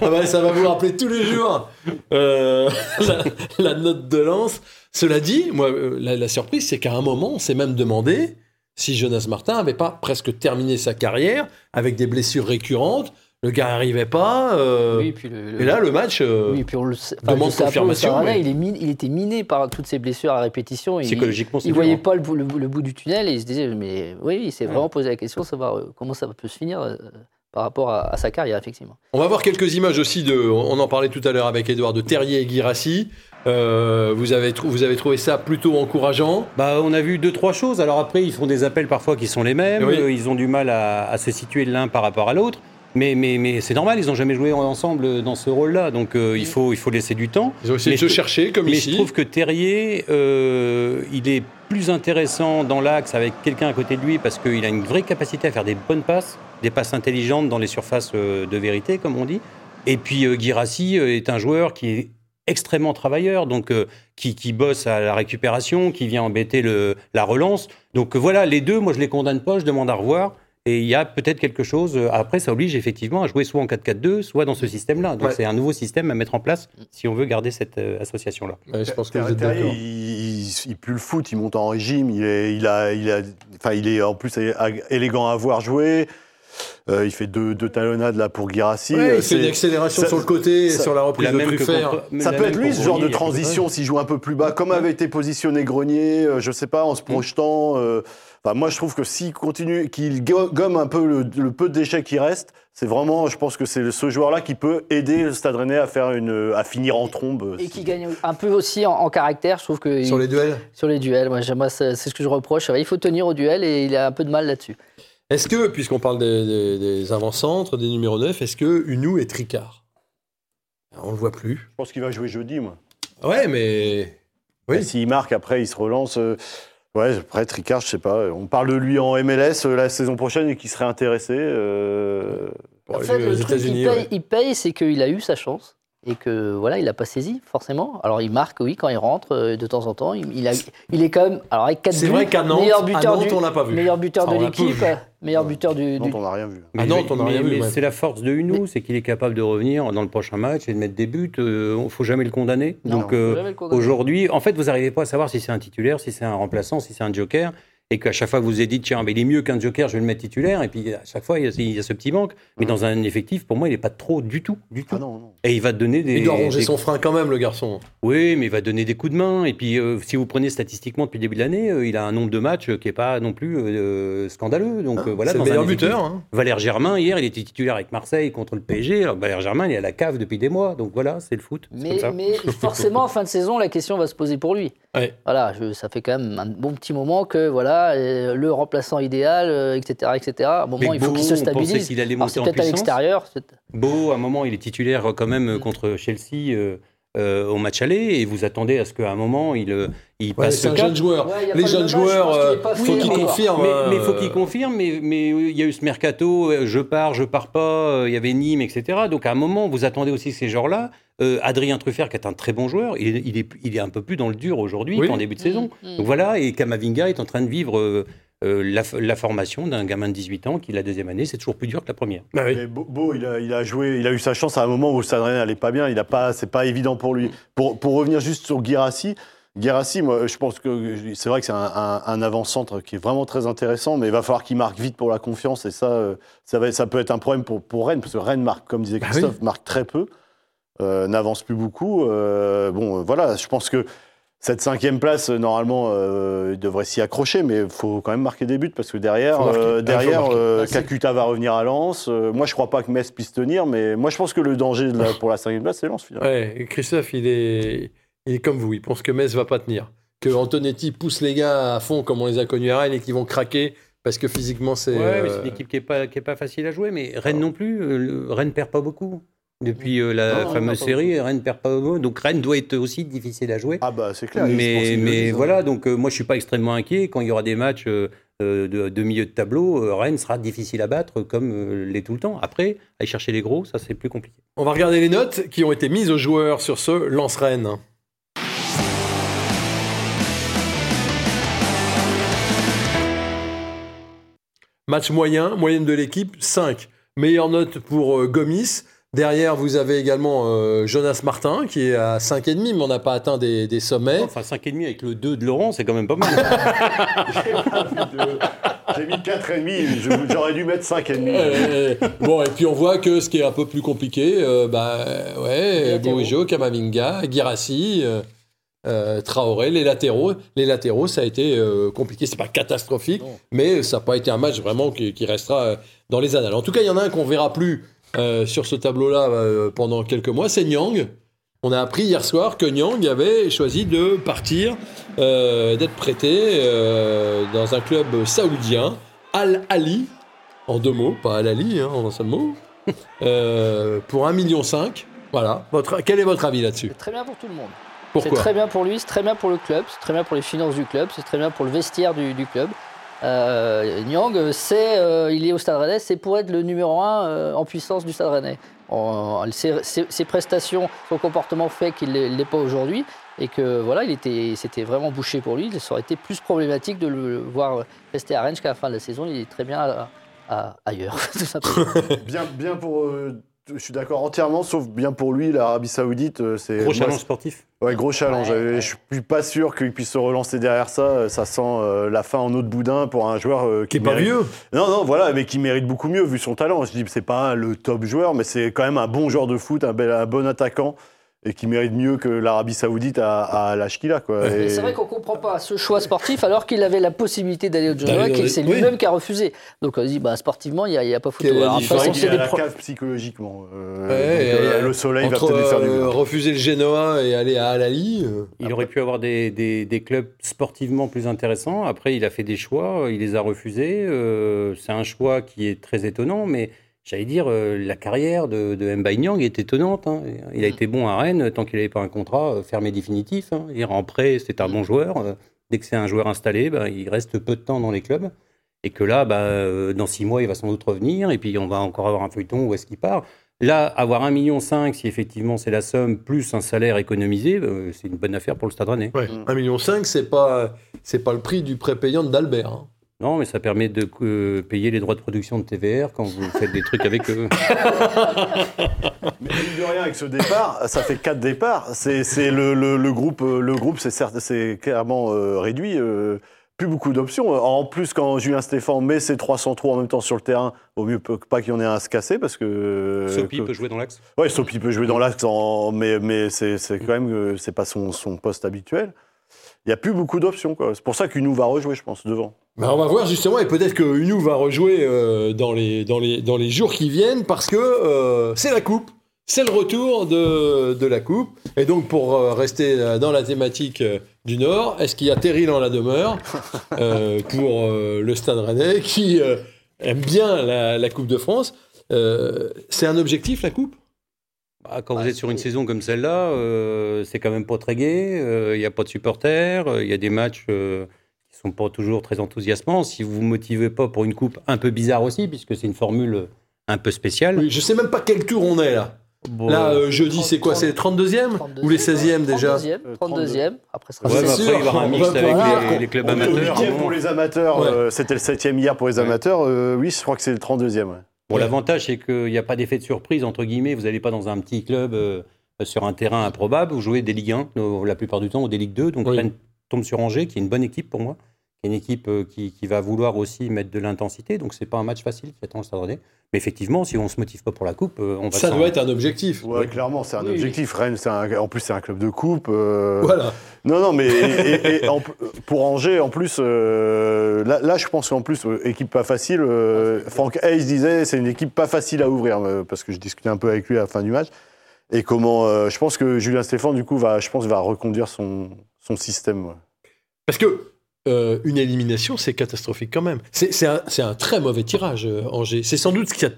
Ah bah, ça va vous rappeler tous les jours euh, la, la note de lance. Cela dit, moi, euh, la, la surprise, c'est qu'à un moment, on s'est même demandé si Jonas Martin avait pas presque terminé sa carrière avec des blessures récurrentes. Le gars n'arrivait pas. euh, oui, puis le- le- et là, le match. euh, oui, puis on le sait. demande confirmation, mais- il, est min- il était miné par toutes ces blessures à répétition. Il, Psychologiquement, c'est il dur, voyait hein. pas le, bout- le bout- le bout du tunnel et il se disait, mais oui, il s'est vraiment posé la question de savoir euh, comment ça peut se finir euh, par rapport à, à sa carrière, effectivement. On va voir quelques images aussi de. On en parlait tout à l'heure avec Edouard de Terrier et Guirassi. Euh, vous, avez trou- vous avez trouvé ça plutôt encourageant? Bah, on a vu deux, trois choses. Alors après, ils font des appels parfois qui sont les mêmes. Oui. Ils ont du mal à, à se situer l'un par rapport à l'autre. Mais, mais, mais c'est normal, ils n'ont jamais joué ensemble dans ce rôle-là. Donc euh, il, faut, il faut laisser du temps. Ils ont essayé Mais de se chercher, comme Mais ici. je trouve que Terrier, euh, il est plus intéressant dans l'axe avec quelqu'un à côté de lui parce qu'il a une vraie capacité à faire des bonnes passes, des passes intelligentes dans les surfaces euh, de vérité, comme on dit. Et puis euh, Guirassi euh, est un joueur qui est extrêmement travailleur, donc euh, qui, qui bosse à la récupération, qui vient embêter le, la relance. Donc euh, voilà, les deux, moi je les condamne pas, je demande à revoir. Et il y a peut-être quelque chose. euh, Après, ça oblige effectivement à jouer soit en 4-4-2, soit dans ce système-là. Donc Ouais. c'est un nouveau système à mettre en place si on veut garder cette euh, association-là. Ouais, je pense que vous êtes d'accord. il, il, il pue le foot, il monte en régime, il est, il a, il a, enfin, il est en plus élégant à voir jouer. Euh, il fait deux, deux talonnades là pour. Ouais, Euh, il fait une accélération ça- sur le côté, ça- sur la reprise La de Truffert. contre- Ça peut être lui, ce genre de transition, s'il joue un peu plus bas, comme avait été positionné Grenier, euh, je sais pas, en se projetant. euh, enfin, moi, je trouve que s'il continue, qu'il go- gomme un peu le, le peu de déchets qui reste, c'est vraiment, je pense que c'est ce joueur-là qui peut aider le Stade Rennais à faire une, à finir en trombe. Et qui gagne un peu aussi en, en caractère, je trouve que Sur il- les duels? sur les duels. Moi, c'est ce que je reproche. Il faut tenir au duel et il a un peu de mal là-dessus. Est-ce que, puisqu'on parle des, des, des avant-centres, des numéros 9, est-ce que Unou est Tricard? On le voit plus. Je pense qu'il va jouer jeudi, moi. Ouais, mais. Oui. S'il marque, après, il se relance. euh, Ouais, après, Tricard, je sais pas. On parle de lui en MLS euh, la saison prochaine et qu'il serait intéressé. euh, en fait, le truc, États-Unis, il paye, ouais. il paye, c'est qu'il a eu sa chance et que voilà, il l'a pas saisi forcément. Alors il marque, oui, quand il rentre euh, de temps en temps. Il, il a, il est quand même, alors avec 4 C'est buts, vrai qu'à Nantes, meilleur à buteur Nantes, du, on l'a pas vu. meilleur buteur de peu l'équipe, meilleur buteur du, Non, du- on n'a rien vu. Nantes, on n'a mais- rien vu, mais c'est la force de Hunou, c'est qu'il est capable de revenir dans le prochain match et de mettre des buts. Il ne faut jamais le condamner. Non, Donc faut euh, jamais le condamner. aujourd'hui, en fait, vous n'arrivez pas à savoir si c'est un titulaire, si c'est un remplaçant, si c'est un joker. Et qu'à chaque fois, vous vous êtes dit, tiens, mais il est mieux qu'un joker, je vais le mettre titulaire. Et puis à chaque fois, il y a, il y a ce petit manque. Mais dans un effectif, pour moi, il n'est pas trop du tout. Du tout. Ah non, non. Et il va te donner des. Il doit ronger des- son frein quand même, le garçon. Oui, mais il va donner des coups de main. Et puis, euh, si vous prenez statistiquement depuis le début de l'année, euh, il a un nombre de matchs qui n'est pas non plus euh, scandaleux. Donc euh, voilà, c'est le meilleur buteur. hein. Valère Germain, hier, il était titulaire avec Marseille contre le PSG. Alors, Valère Germain, il est à la cave depuis des mois. Donc voilà, c'est le foot. Mais, comme ça. mais forcément, en fin de saison, la question va se poser pour lui. Ouais. Voilà, je- ça fait quand même un bon petit moment que voilà, euh, le remplaçant idéal, euh, etc., etc. À un moment, il faut Beau, qu'il se stabilise. qu'il allait Alors, monter c'est en peut-être à l'extérieur. c'est- Beau, à un moment, il est titulaire euh, quand même contre Chelsea euh, au match aller. Et vous attendez à ce qu'à un moment, il, euh, il Ouais, passe c'est un jeune joueur. Ouais, il Les jeunes joueurs, qu'il euh, faut qu'ils confirment. Mais mais il faut euh, qu'il confirme, mais, mais il y a eu ce mercato, je pars, je pars pas, il y avait Nîmes, etc. Donc à un moment, vous attendez aussi ces genres-là. Euh, Adrien Truffert, qui est un très bon joueur, il est, il est, il est un peu plus dans le dur aujourd'hui Oui. qu'en début de saison. Mm, mm. Donc voilà, et Kamavinga est en train de vivre euh, euh, la, la formation d'un gamin de 18 ans qui, la deuxième année, c'est toujours plus dur que la première. Bah oui. Mais Beau, Beau, il, a, il a joué, il a eu sa chance à un moment où le Stade Rennais n'allait pas bien. Il a pas, c'est pas évident pour lui. Pour, pour revenir juste sur Guirassi, Guirassi, moi, je pense que c'est vrai que c'est un, un- un avant-centre qui est vraiment très intéressant, mais il va falloir qu'il marque vite pour la confiance et ça, euh, ça, va, ça peut être un problème pour, pour Rennes parce que Rennes marque, comme disait Bah Christophe, marque très peu, euh, n'avance plus beaucoup. Euh, bon, voilà, je pense que cette cinquième place, euh, normalement, euh, il devrait s'y accrocher, mais il faut quand même marquer des buts parce que derrière, marquer. euh, Ah, derrière, euh, Kakuta va revenir à Lens. Euh, moi, je crois pas que Metz puisse tenir, mais moi, je pense que le danger de la- pour la cinquième place, c'est Lens finalement. Ouais, Christophe, il est, il est comme vous. Il pense que Metz va pas tenir. Que Antonetti pousse les gars à fond comme on les a connus à Rennes et qu'ils vont craquer parce que physiquement c'est. Ouais, mais c'est une équipe qui est pas, qui est pas facile à jouer. Mais Rennes non plus. Rennes perd pas beaucoup. Depuis euh, la Non, fameuse série, Rennes perd pas beaucoup. Donc Rennes doit être aussi difficile à jouer. Ah bah c'est clair. mais mais voilà, donc euh, moi je suis pas extrêmement inquiet. Quand il y aura des matchs euh, euh, de, de milieu de tableau, euh, Rennes sera difficile à battre comme euh, l'est tout le temps. Après, aller chercher les gros, ça c'est plus compliqué. On va regarder les notes qui ont été mises aux joueurs sur ce lance-Rennes. Match moyen, moyenne de l'équipe, 5. Meilleure note pour euh, Gomis. Derrière, vous avez également euh, Jonas Martin qui est à 5,5, mais on n'a pas atteint des, des sommets. Enfin 5,5 avec le 2 de Laurent, c'est quand même pas mal. J'ai mis 4,5, je- j'aurais dû mettre 5,5. Euh, bon, et puis on voit que ce qui est un peu plus compliqué, euh, bah, ouais. Bourigeau, Kamavinga, Girassi, euh, Traoré, les latéraux. Les latéraux, ça a été euh, compliqué. C'est pas catastrophique, Non. mais ça n'a pas été un match vraiment qui, qui restera dans les annales. En tout cas, il y en a un qu'on verra plus euh, sur ce tableau-là euh, pendant quelques mois, c'est Nyang. On a appris hier soir que Nyang avait choisi de partir, euh, d'être prêté dans un club saoudien, Al Ali, en deux mots, pas Al Ali, hein, en un seul mot, pour 1,5 million. Voilà. Votre, quel est votre avis là-dessus? C'est très bien pour tout le monde. C'est Pourquoi très bien pour lui, c'est très bien pour le club, c'est très bien pour les finances du club, c'est très bien pour le vestiaire du, du club. Euh, Nyang, euh, il est au Stade Rennais, c'est pour être le numéro un euh, en puissance du Stade Rennais. En- ses, prestations, son comportement fait qu'il ne l'est pas aujourd'hui et que voilà, il était, c'était vraiment bouché pour lui. Ça aurait été plus problématique de le voir rester à Rennes jusqu'à la fin de la saison. Il est très bien ailleurs. Bien, bien pour. Je suis d'accord entièrement, sauf bien pour lui, l'Arabie Saoudite, euh, c'est. Gros challenge sportif. Ouais, gros challenge. Ouais, ouais. Je suis pas sûr qu'il puisse se relancer derrière ça. Euh, Ça sent euh, la fin en eau de boudin pour un joueur euh, Qui est pas mérite- vieux Non, non, voilà, mais qui mérite beaucoup mieux vu son talent. Je dis, c'est pas le top joueur, mais c'est quand même un bon joueur de foot, un, bel, un bon attaquant et qui mérite mieux que l'Arabie Saoudite à, à l'âge qu'il a. Quoi. Et c'est vrai qu'on ne comprend pas ce choix sportif alors qu'il avait la possibilité d'aller au dans et c'est oui. lui-même qui a refusé. Donc on se dit, bah, sportivement, il n'y a, il y a pas photo. Quelle Alors, Il après, est à la pro- cave psychologiquement. Euh, Ouais, donc, et, euh, euh, le soleil va Entre peut-être lui faire du euh, bien. refuser le Genoa et aller à Al Ali. euh, Il aurait pu avoir des, des- des clubs sportivement plus intéressants. Après, il a fait des choix, il les a refusés. Euh, c'est un choix qui est très étonnant, mais j'allais dire, euh, la carrière de, de Mbaye Niang est étonnante. hein. Il a été bon à Rennes tant qu'il n'avait pas un contrat euh, fermé définitif. hein. Il en prêt, c'est un bon joueur. Euh, Dès que c'est un joueur installé, bah, il reste peu de temps dans les clubs. Et que là, bah, euh, dans six mois, il va sans doute revenir. Et puis, on va encore avoir un feuilleton où est-ce qu'il part. Là, avoir 1,5 million, si effectivement c'est la somme, plus un salaire économisé, euh, c'est une bonne affaire pour le Stade Rennais. Ouais, Mm. 1,5 million, c'est pas, c'est pas le prix du prépayant d'Albert. hein. Non, mais ça permet de euh, payer les droits de production de TVR quand vous faites des trucs avec eux. Mais mine de rien, avec ce départ, ça fait quatre départs. C'est c'est le, le- le groupe, euh, le groupe, c'est certes- c'est clairement euh, réduit. euh, plus beaucoup d'options. En plus, quand Julien Stéphane met ses trois centraux en même temps sur le terrain, au mieux pas qu'il y en ait un à se casser parce que. Sopi que- peut jouer dans l'axe. Ouais, Sopi peut jouer dans l'axe, en- mais, mais c'est c'est quand même c'est pas son, son poste habituel. Il n'y a plus beaucoup d'options. C'est pour ça qu'Unou va rejouer, je pense, devant. Ben, on va voir justement, et peut-être que Unou va rejouer euh, dans, les, dans, les, dans les jours qui viennent, parce que euh, c'est la coupe, c'est le retour de, de la coupe. Et donc, pour euh, rester dans la thématique du Nord, est-ce qu'il y a Terry dans la demeure pour le Stade Rennais, qui aime bien la, la Coupe de France C'est un objectif, la coupe? Bah, quand vous êtes sur une saison comme celle-là, euh, c'est quand même pas très gai. Il n'y a pas de supporters. Il y a des matchs euh, qui sont pas toujours très enthousiasmants. Si vous vous motivez pas pour une coupe un peu bizarre aussi, puisque c'est une formule un peu spéciale. Oui, Je sais même pas quel tour on est là. Bon, Là, euh, euh, jeudi, c'est quoi C'est les 32e Ou les 16e déjà? 32e, 32e. Après, ce sera Ouais, bah, après, il y avoir un mix avec les, les clubs amateurs. pour les amateurs, Ouais. euh, c'était le septième hier pour les amateurs. euh, oui, je crois que c'est le 32e. ouais. Bon, l'avantage, c'est qu'il n'y a pas d'effet de surprise, entre guillemets. Vous n'allez pas dans un petit club euh, sur un terrain improbable. Vous jouez des Ligue 1, euh, la plupart du temps, ou des Ligue 2. Donc, Oui. Rennes tombe sur Angers, qui est une bonne équipe pour moi. Une équipe euh, qui, qui va vouloir aussi mettre de l'intensité. Donc, c'est pas un match facile qui attend le Stade Rennais. Mais effectivement, si on ne se motive pas pour la Coupe, euh, on va Ça doit être un objectif. Ouais, clairement, c'est un Oui, oui. objectif. Rennes, c'est un- en plus, c'est un club de coupe. euh, Voilà. Non, non, mais et- et- et en- pour Angers, en plus, euh, là, là, je pense qu'en plus, euh, équipe pas facile. euh, Franck Hayes disait, c'est une équipe pas facile à ouvrir, euh, parce que je discutais un peu avec lui à la fin du match. Et comment, euh, je pense que Julien Stéphane, du coup, va, je pense, va reconduire son, son système. ouais. Parce que euh, une élimination, c'est catastrophique quand même. C'est un, très mauvais tirage, euh, Angers. C'est sans doute ce qu'il y a de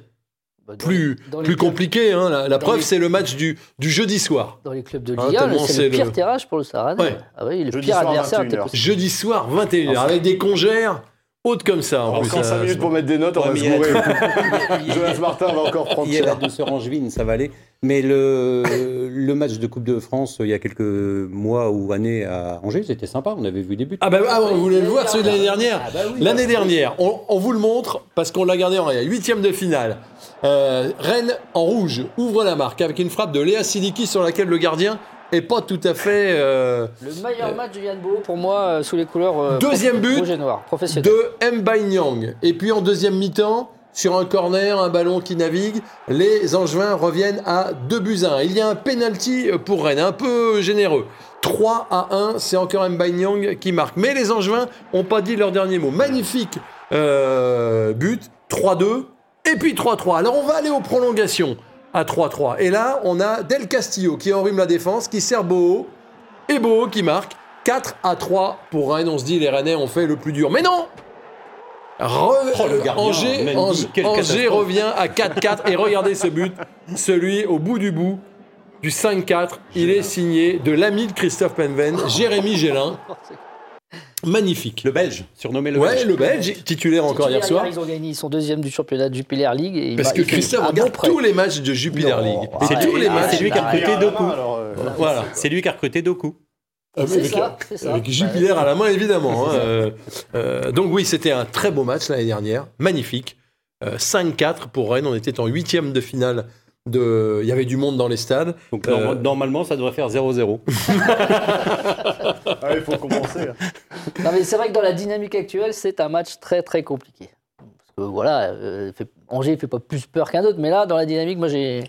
Bah, dans plus, les- dans les plus clubs- compliqué. hein. La, preuve, c'est le match du, du jeudi soir. Dans les clubs de Hein, Ligue 1, tellement c'est le pire le- tirage pour le Stade Ouais. Ah oui, le Jeudi pire soir, adversaire 21 était heures. possible. Jeudi soir, 21h, Enfin. avec des congères hautes comme ça. En plus, Encore 5 ça- minutes pour mettre des notes, on Ouais, va mais se gourer. Jonas Martin va encore prendre Il y a la douceur angevine, ça va aller. Mais le, le match de Coupe de France, il y a quelques mois ou années à Angers, c'était sympa. On avait vu des buts. Ah bah ah, vous voulez le voir, celui de l'année dernière Ah bah oui. L'année dernière, on, on vous le montre parce qu'on l'a gardé en rien. Huitième de finale. Euh, Rennes en rouge ouvre la marque avec une frappe de Léa Sidiki sur laquelle le gardien est pas tout à fait euh, Le meilleur match de Yann Bo, pour moi, euh, sous les couleurs euh, Deuxième but rouge et noir, professionnel. de Mbaye. Et puis en deuxième mi-temps, sur un corner, un ballon qui navigue, les Angevins reviennent à 2 buts à 1. Il y a un penalty pour Rennes, un peu généreux. 3 à 1, c'est encore Mbaye qui marque. Mais les Angevins n'ont pas dit leur dernier mot. Magnifique euh, but, 3-2, et puis 3-3. Alors on va aller aux prolongations à 3-3. Et là, on a Del Castillo qui enrhume la défense, qui sert Boho, et Boho qui marque 4 à 3 pour Rennes. On se dit, les Rennais ont fait le plus dur. Mais non Re- Oh, le gardien, Angers, Angers- revient à 4-4 et regardez ce but, celui au bout du bout du 5-4. Il est signé de l'ami de Christophe Penven, Jérémy Gélin. Magnifique. Le Belge, surnommé le Ouais, Belge. le Belge, titulaire encore hier soir. Ils ont gagné, ils sont deuxième du championnat de Jupiler League. Et Parce que Christophe regarde tous les matchs de Jupiler Non, League. arrête. C'est tous les Ah, matchs. c'est lui qui a recruté Doku. euh, Voilà. C'est lui qui a recruté Doku. Ah, C'est avec- ça, c'est ça. Avec Jupiler à la main, évidemment. hein, euh, euh, donc oui, c'était un très beau match l'année dernière, magnifique. Euh, 5-4 pour Rennes, on était en huitième de finale. De... Il y avait du monde dans les stades. Donc Euh, norma- normalement, ça devrait faire 0-0. Ah, il faut commencer. hein. Non, mais c'est vrai que dans la dynamique actuelle, c'est un match très très compliqué. Parce que voilà, euh, fait- Angers ne fait pas plus peur qu'un autre, mais là, dans la dynamique, moi j'ai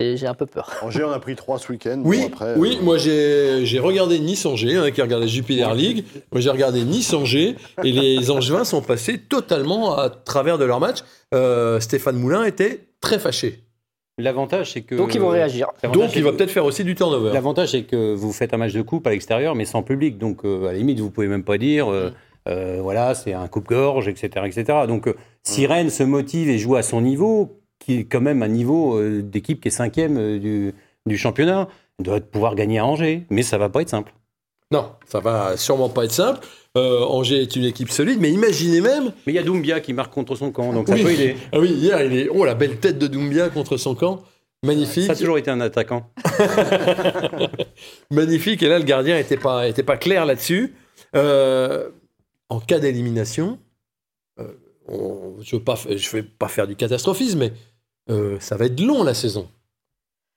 j'ai un peu peur. Angers, on a pris 3 ce week-end. Oui, Bon, après, oui, euh, moi j'ai j'ai regardé Nice-Angers, hein, qui a regardé Jupiler League. Moi j'ai regardé Nice-Angers et les Angevins sont passés totalement à travers de leur match. Euh, Stéphane Moulin était très fâché. L'avantage, c'est que. Donc ils vont réagir. Donc il va que- peut-être faire aussi du turnover. L'avantage, c'est que vous faites un match de coupe à l'extérieur, mais sans public. Donc, euh, à la limite, vous pouvez même pas dire, euh, euh, voilà, c'est un coupe-gorge, etc., etc. Donc, euh, si Rennes se motive et joue à son niveau, qui est quand même un niveau euh, d'équipe qui est cinquième euh, du, du championnat, il doit pouvoir gagner à Angers. Mais ça va pas être simple. Non, ça va sûrement pas être simple. Euh, Angers est une équipe solide, mais imaginez même. Mais il y a Doumbia qui marque contre son camp, donc ça Oui. peut aider. Ah oui, hier il est. Oh la belle tête de Doumbia contre son camp, magnifique. Ça a toujours été un attaquant. Magnifique. Et là, le gardien n'était pas, était pas clair là-dessus. Euh, en cas d'élimination, euh, je ne vais, vais pas faire du catastrophisme, mais euh, ça va être long la saison.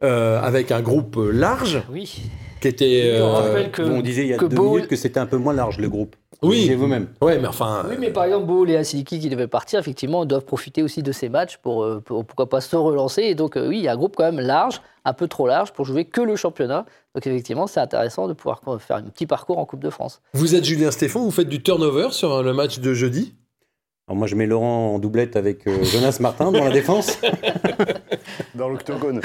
Euh, avec un groupe large Oui. Qui était. On euh, rappelle que, on disait il y a que deux minutes que c'était un peu moins large, le groupe. Oui. Disiez vous-même. Ouais, mais enfin. Oui, mais par exemple, Beau et Asiliki qui devaient partir, effectivement, doivent profiter aussi de ces matchs pour, euh, pour- pourquoi pas se relancer. Et donc, euh, oui, il y a un groupe quand même large, un peu trop large pour jouer que le championnat. Donc, effectivement, c'est intéressant de pouvoir faire un petit parcours en Coupe de France. Vous êtes Julien Stéphane, vous faites du turnover sur euh, le match de jeudi? Alors moi, je mets Laurent en doublette avec euh, Jonas Martin dans la défense. Dans l'octogone.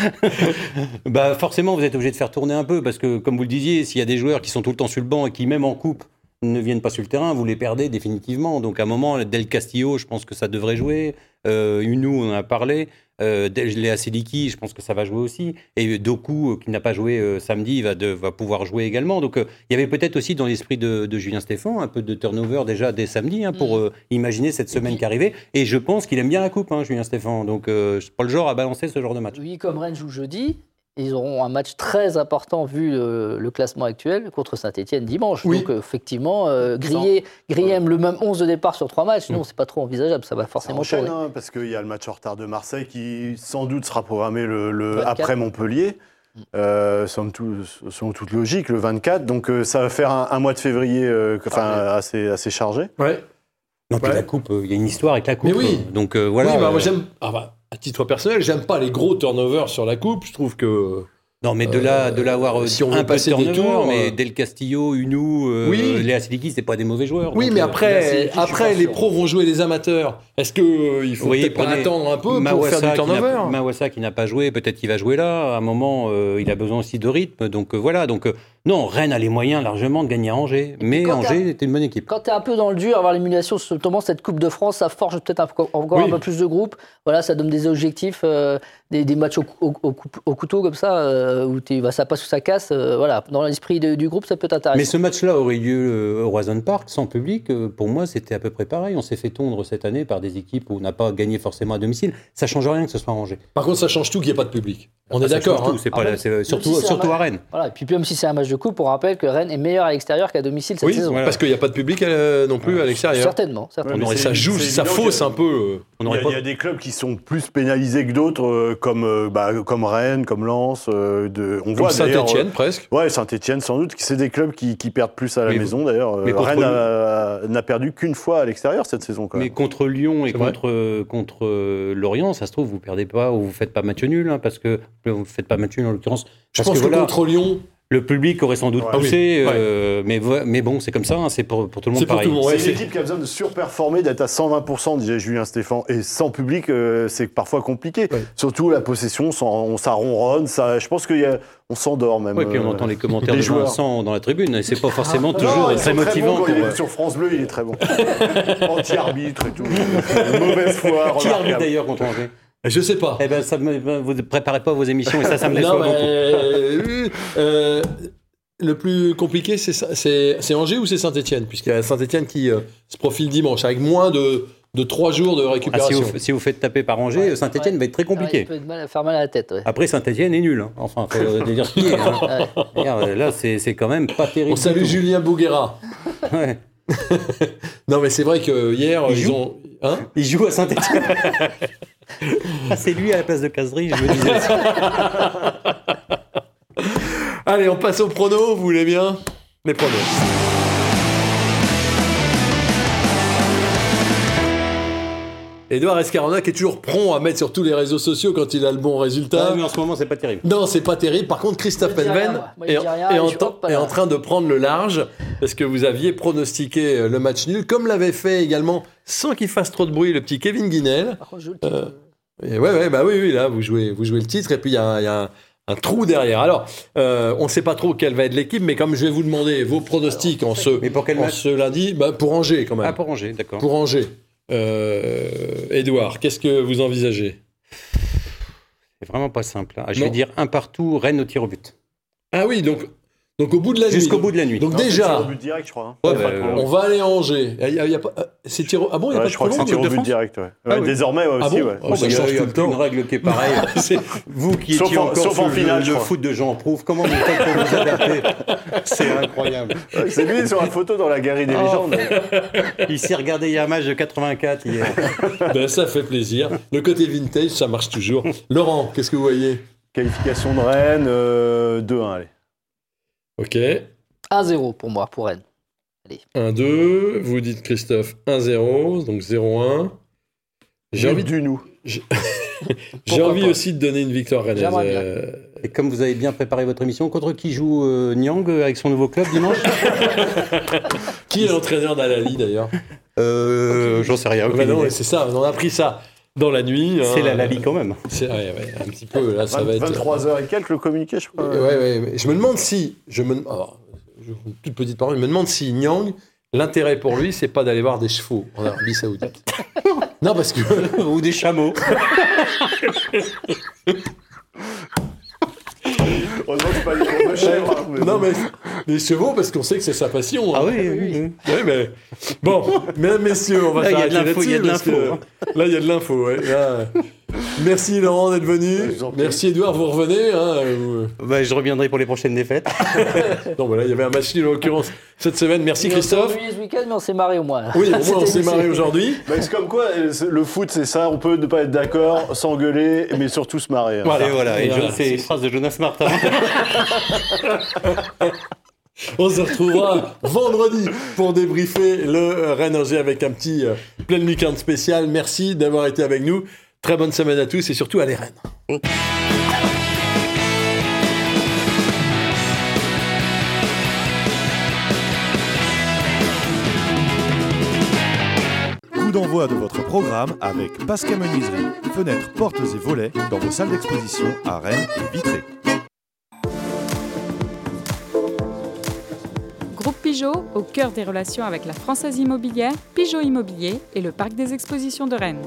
Bah forcément, vous êtes obligé de faire tourner un peu parce que, comme vous le disiez, s'il y a des joueurs qui sont tout le temps sur le banc et qui, même en coupe, ne viennent pas sur le terrain, vous les perdez définitivement. Donc à un moment, Del Castillo, je pense que ça devrait jouer. Euh, Unou, on en a parlé. Euh, Léa Sediki, je pense que ça va jouer aussi. Et Doku, euh, qui n'a pas joué euh, samedi, va, de- va pouvoir jouer également. Donc euh, il y avait peut-être aussi dans l'esprit de, de Julien Stéphan un peu de turnover déjà dès samedi hein, pour Mm. euh, imaginer cette semaine qui arrivait. Et je pense qu'il aime bien la coupe, hein, Julien Stéphan. Donc c'est pas le genre à balancer ce genre de match. Oui, comme Rennes joue jeudi, ils auront un match très important vu le, le classement actuel contre Saint-Etienne dimanche. Oui. Donc effectivement, euh, griller, le même 11 de départ sur trois matchs, non, c'est pas trop envisageable. Ça va Ça forcément enchaîne, tourner. hein, parce qu'il y a le match en retard de Marseille qui sans doute sera programmé le, le 24. après Montpellier. Mm. Euh, tout- selon toute logique, le 24. Donc euh, ça va faire un, un mois de février euh, enfin, assez, assez chargé. Ouais. Non, puis Ouais. la coupe, euh, il y a une histoire avec la coupe. Mais oui. euh, Donc euh, voilà. oui, bah, moi j'aime. ah, bah, à titre personnel, j'aime pas les gros turnovers sur la coupe. Je trouve que. Non, mais de là, de l'avoir euh, si on un peu de des tours, mais euh, Del Castillo, Unou, euh, Oui. Léa Sidiki, c'est pas des mauvais joueurs. Oui, mais euh, Là, après, après les pros vont jouer les amateurs. Est-ce que euh, il faut peut-être pas attendre un peu pour faire du turnover? Mawassa qui n'a pas joué, peut-être qu'il va jouer là. À un moment, euh, il a besoin aussi de rythme. Donc euh, voilà. Donc euh, non, Rennes a les moyens largement de gagner à Angers. Mais quand Angers était une bonne équipe. Quand tu es un peu dans le dur, avoir l'émulation, notamment cette Coupe de France, ça forge peut-être un peu- encore Oui. un peu plus de groupes. Voilà, ça donne des objectifs, euh, des, des matchs au, au- au coup- au couteau comme ça, euh, où t'es- bah, ça passe ou ça casse. euh, voilà, dans l'esprit du groupe, ça peut être intéressant. Mais ce match-là aurait eu lieu euh, au Roison Park sans public. euh, Pour moi, c'était à peu près pareil. On s'est fait tondre cette année par des équipes où on n'a pas gagné forcément à domicile. Ça change rien que ce soit Angers. Par contre, ça change tout qu'il n'y ait pas de public. On est d'accord. hein. Ah, surtout, si c'est un surtout match- à Rennes. Voilà, et puis même si c'est un match de coupe, on rappelle que Rennes est meilleur à l'extérieur qu'à domicile cette Oui, saison. voilà. parce qu'il n'y a pas de public euh, non plus à l'extérieur. Certainement, certainement. Ouais, Non, mais et ça joue, ça fausse que- un peu. On Il y, a, pas. il y a des clubs qui sont plus pénalisés que d'autres, euh, comme, euh, bah, comme Rennes, comme Lens. euh, de, on Comme voit Saint-Etienne, presque. euh, ouais, Saint-Etienne, sans doute. C'est des clubs qui, qui perdent plus à la Mais- maison, d'ailleurs. Mais Rennes n'a perdu qu'une fois à l'extérieur cette saison, quand Mais même. contre Lyon et contre, contre Lorient, ça se trouve, vous perdez pas ou vous faites pas match nul, hein, parce que vous faites pas match nul en l'occurrence. Je pense que que, voilà, contre Lyon, le public aurait sans doute Ouais. poussé, Oui, euh, mais, mais bon, c'est comme ça, hein, c'est pour, pour tout le monde C'est pour pareil. tout le monde. Ouais, c'est une équipe qui a besoin de surperformer, d'être à 120%, disait Julien Stéphan. Et sans public, euh, c'est parfois compliqué. Ouais. Surtout la possession, ça, on, ça ronronne. Ça, je pense qu'on s'endort même. Ouais, puis on euh, entend les commentaires des de joueurs. Vincent dans la tribune, et c'est pas forcément toujours très motivant. bons quand pour, il est sur France Bleu, il est très bon. Anti-arbitre et tout. Mauvaise foi. Qui arbitre d'ailleurs contre Angers? Je sais pas. Eh ben, ça me, vous ne préparez pas vos émissions, et ça, ça me déçoit Non, mais, beaucoup. euh, euh, le plus compliqué, c'est Angers ou c'est Saint-Etienne Puisqu'il y a Saint-Etienne qui euh, se profile dimanche, avec moins de, de 3 jours de Ah, si, récupération. vous, si vous faites taper par Angers, Ouais, Saint-Etienne ouais. va être très Ouais, il compliqué. peut être mal- faire mal à la tête. ouais. Après, Saint-Etienne est nul. hein. Enfin, faut le dire ce qu'il est. hein. Là, c'est c'est quand même pas terrible. On salue. Julien Bouguera. Non, mais c'est vrai que hier, Il ils joue ont. Hein? Il joue à Saint-Etienne. ah, c'est lui à la place de Casery, je me disais. Allez, on passe au prono, vous voulez bien? Les pronos. Edouard Escarona qui est toujours prompt à mettre sur tous les réseaux sociaux quand il a le bon résultat. Ah, mais en ce moment, c'est pas terrible. Non, c'est pas terrible. Par contre, Christophe Penven est, en, est train de prendre le large parce que vous aviez pronostiqué euh, le match nul, comme l'avait fait également, sans qu'il fasse trop de bruit, le petit Kevin Guinel. Par contre, je joue le titre. Et ouais, ouais, bah oui, oui, là, vous jouez, vous jouez le titre et puis il y a, un- il y a un, un trou derrière. Alors, euh, on ne sait pas trop quelle va être l'équipe, mais comme je vais vous demander vos pronostics en ce, Mais pour quel en match ce lundi, bah, pour Angers quand même. Ah, pour Angers, d'accord. Pour Angers. Euh, Edouard, qu'est-ce que vous envisagez? C'est vraiment pas simple. hein. Je vais dire un partout, Rennes au tir au but. Ah oui, donc, donc au bout de la nuit. Jusqu'au bout de la nuit. Donc Non, c'est déjà, tir au but direct, je crois. hein. Ouais, bah, bah, euh, on va aller à Angers. Il y a- il y a pas- euh, c'est tir au- Ah bon, il n'y a Ouais, pas je de crois que c'est tir au but France direct. ouais. Ah Ouais, oui. Désormais ouais, Ah aussi, bon ouais. Oh, ça il y a, change il y a tout le temps. une règle qui est pareille. C'est- Vous qui Sauf étiez en- encore sauf en le, finale, le foot de Jean Prouve, comment vous faites pour vous adapter C'est incroyable. C'est lui sur la photo dans la galerie des Oh. légendes. Il s'est regardé il y a un match de 84 hier. ben, ça fait plaisir. Le côté vintage, ça marche toujours. Laurent, qu'est-ce que vous voyez? Qualification de Rennes, euh, 2-1, allez. Ok. 1-0 pour moi, pour Rennes. 1-2. Vous dites Christophe 1-0, donc 0-1. J'ai envie, du nous. j'ai envie pas aussi de donner une victoire rennaise. J'aimerais bien. Euh, Et comme vous avez bien préparé votre émission, contre qui joue euh, Nyang avec son nouveau club dimanche Qui est l'entraîneur d'Alali d'ailleurs? Euh, J'en sais rien. Bah aucune non, C'est ça, on a appris ça dans la nuit. C'est hein. la Lali quand même. C'est ouais, ouais, un petit peu, là, ça va être... 23h et quelques, le communiqué, je crois. Ouais, ouais, mais je me demande si... Je me... alors, je- une toute petite parole, je me demande si Nyang L'intérêt pour lui, c'est pas d'aller voir des chevaux en Arabie Saoudite. non, parce que. Ou des chameaux. Heureusement que c'est pas les cours de chèvres. hein, mais non, mais les chevaux, parce qu'on sait que c'est sa passion. hein. Ah oui, oui, oui. Ouais, mais bon, mesdames, messieurs, on va Là, il y a s'arrêter de l'info, il y a de là-dessus, l'info, que Là, il y a de l'info, ouais. Là, Merci Laurent d'être venu. Merci Edouard, vous revenez. Hein, vous- Bah, je reviendrai pour les prochaines défaites. Non, voilà, il y avait un match nul en l'occurrence cette semaine. Merci On Christophe. ce week-end, mais on s'est marré au moins. Oui, au moins on s'est marré aujourd'hui. Bah, c'est comme quoi, euh, le foot, c'est ça. On peut ne pas être d'accord, s'engueuler, mais surtout se marrer. hein. Voilà. Et voilà, et Voilà. c'est une phrase de Jonas Martin. On se retrouvera vendredi pour débriefer le Rennes Angers avec un petit euh, plein lucarne spécial. Merci d'avoir été avec nous. Très bonne semaine à tous et surtout à les Rennes. Coup d'envoi de votre programme avec Pascal Menuiserie, fenêtres, portes et volets dans vos salles d'exposition à Rennes et Vitré. Groupe Pigeot, au cœur des relations avec la Française Immobilière, Pigeot Immobilier et le Parc des Expositions de Rennes.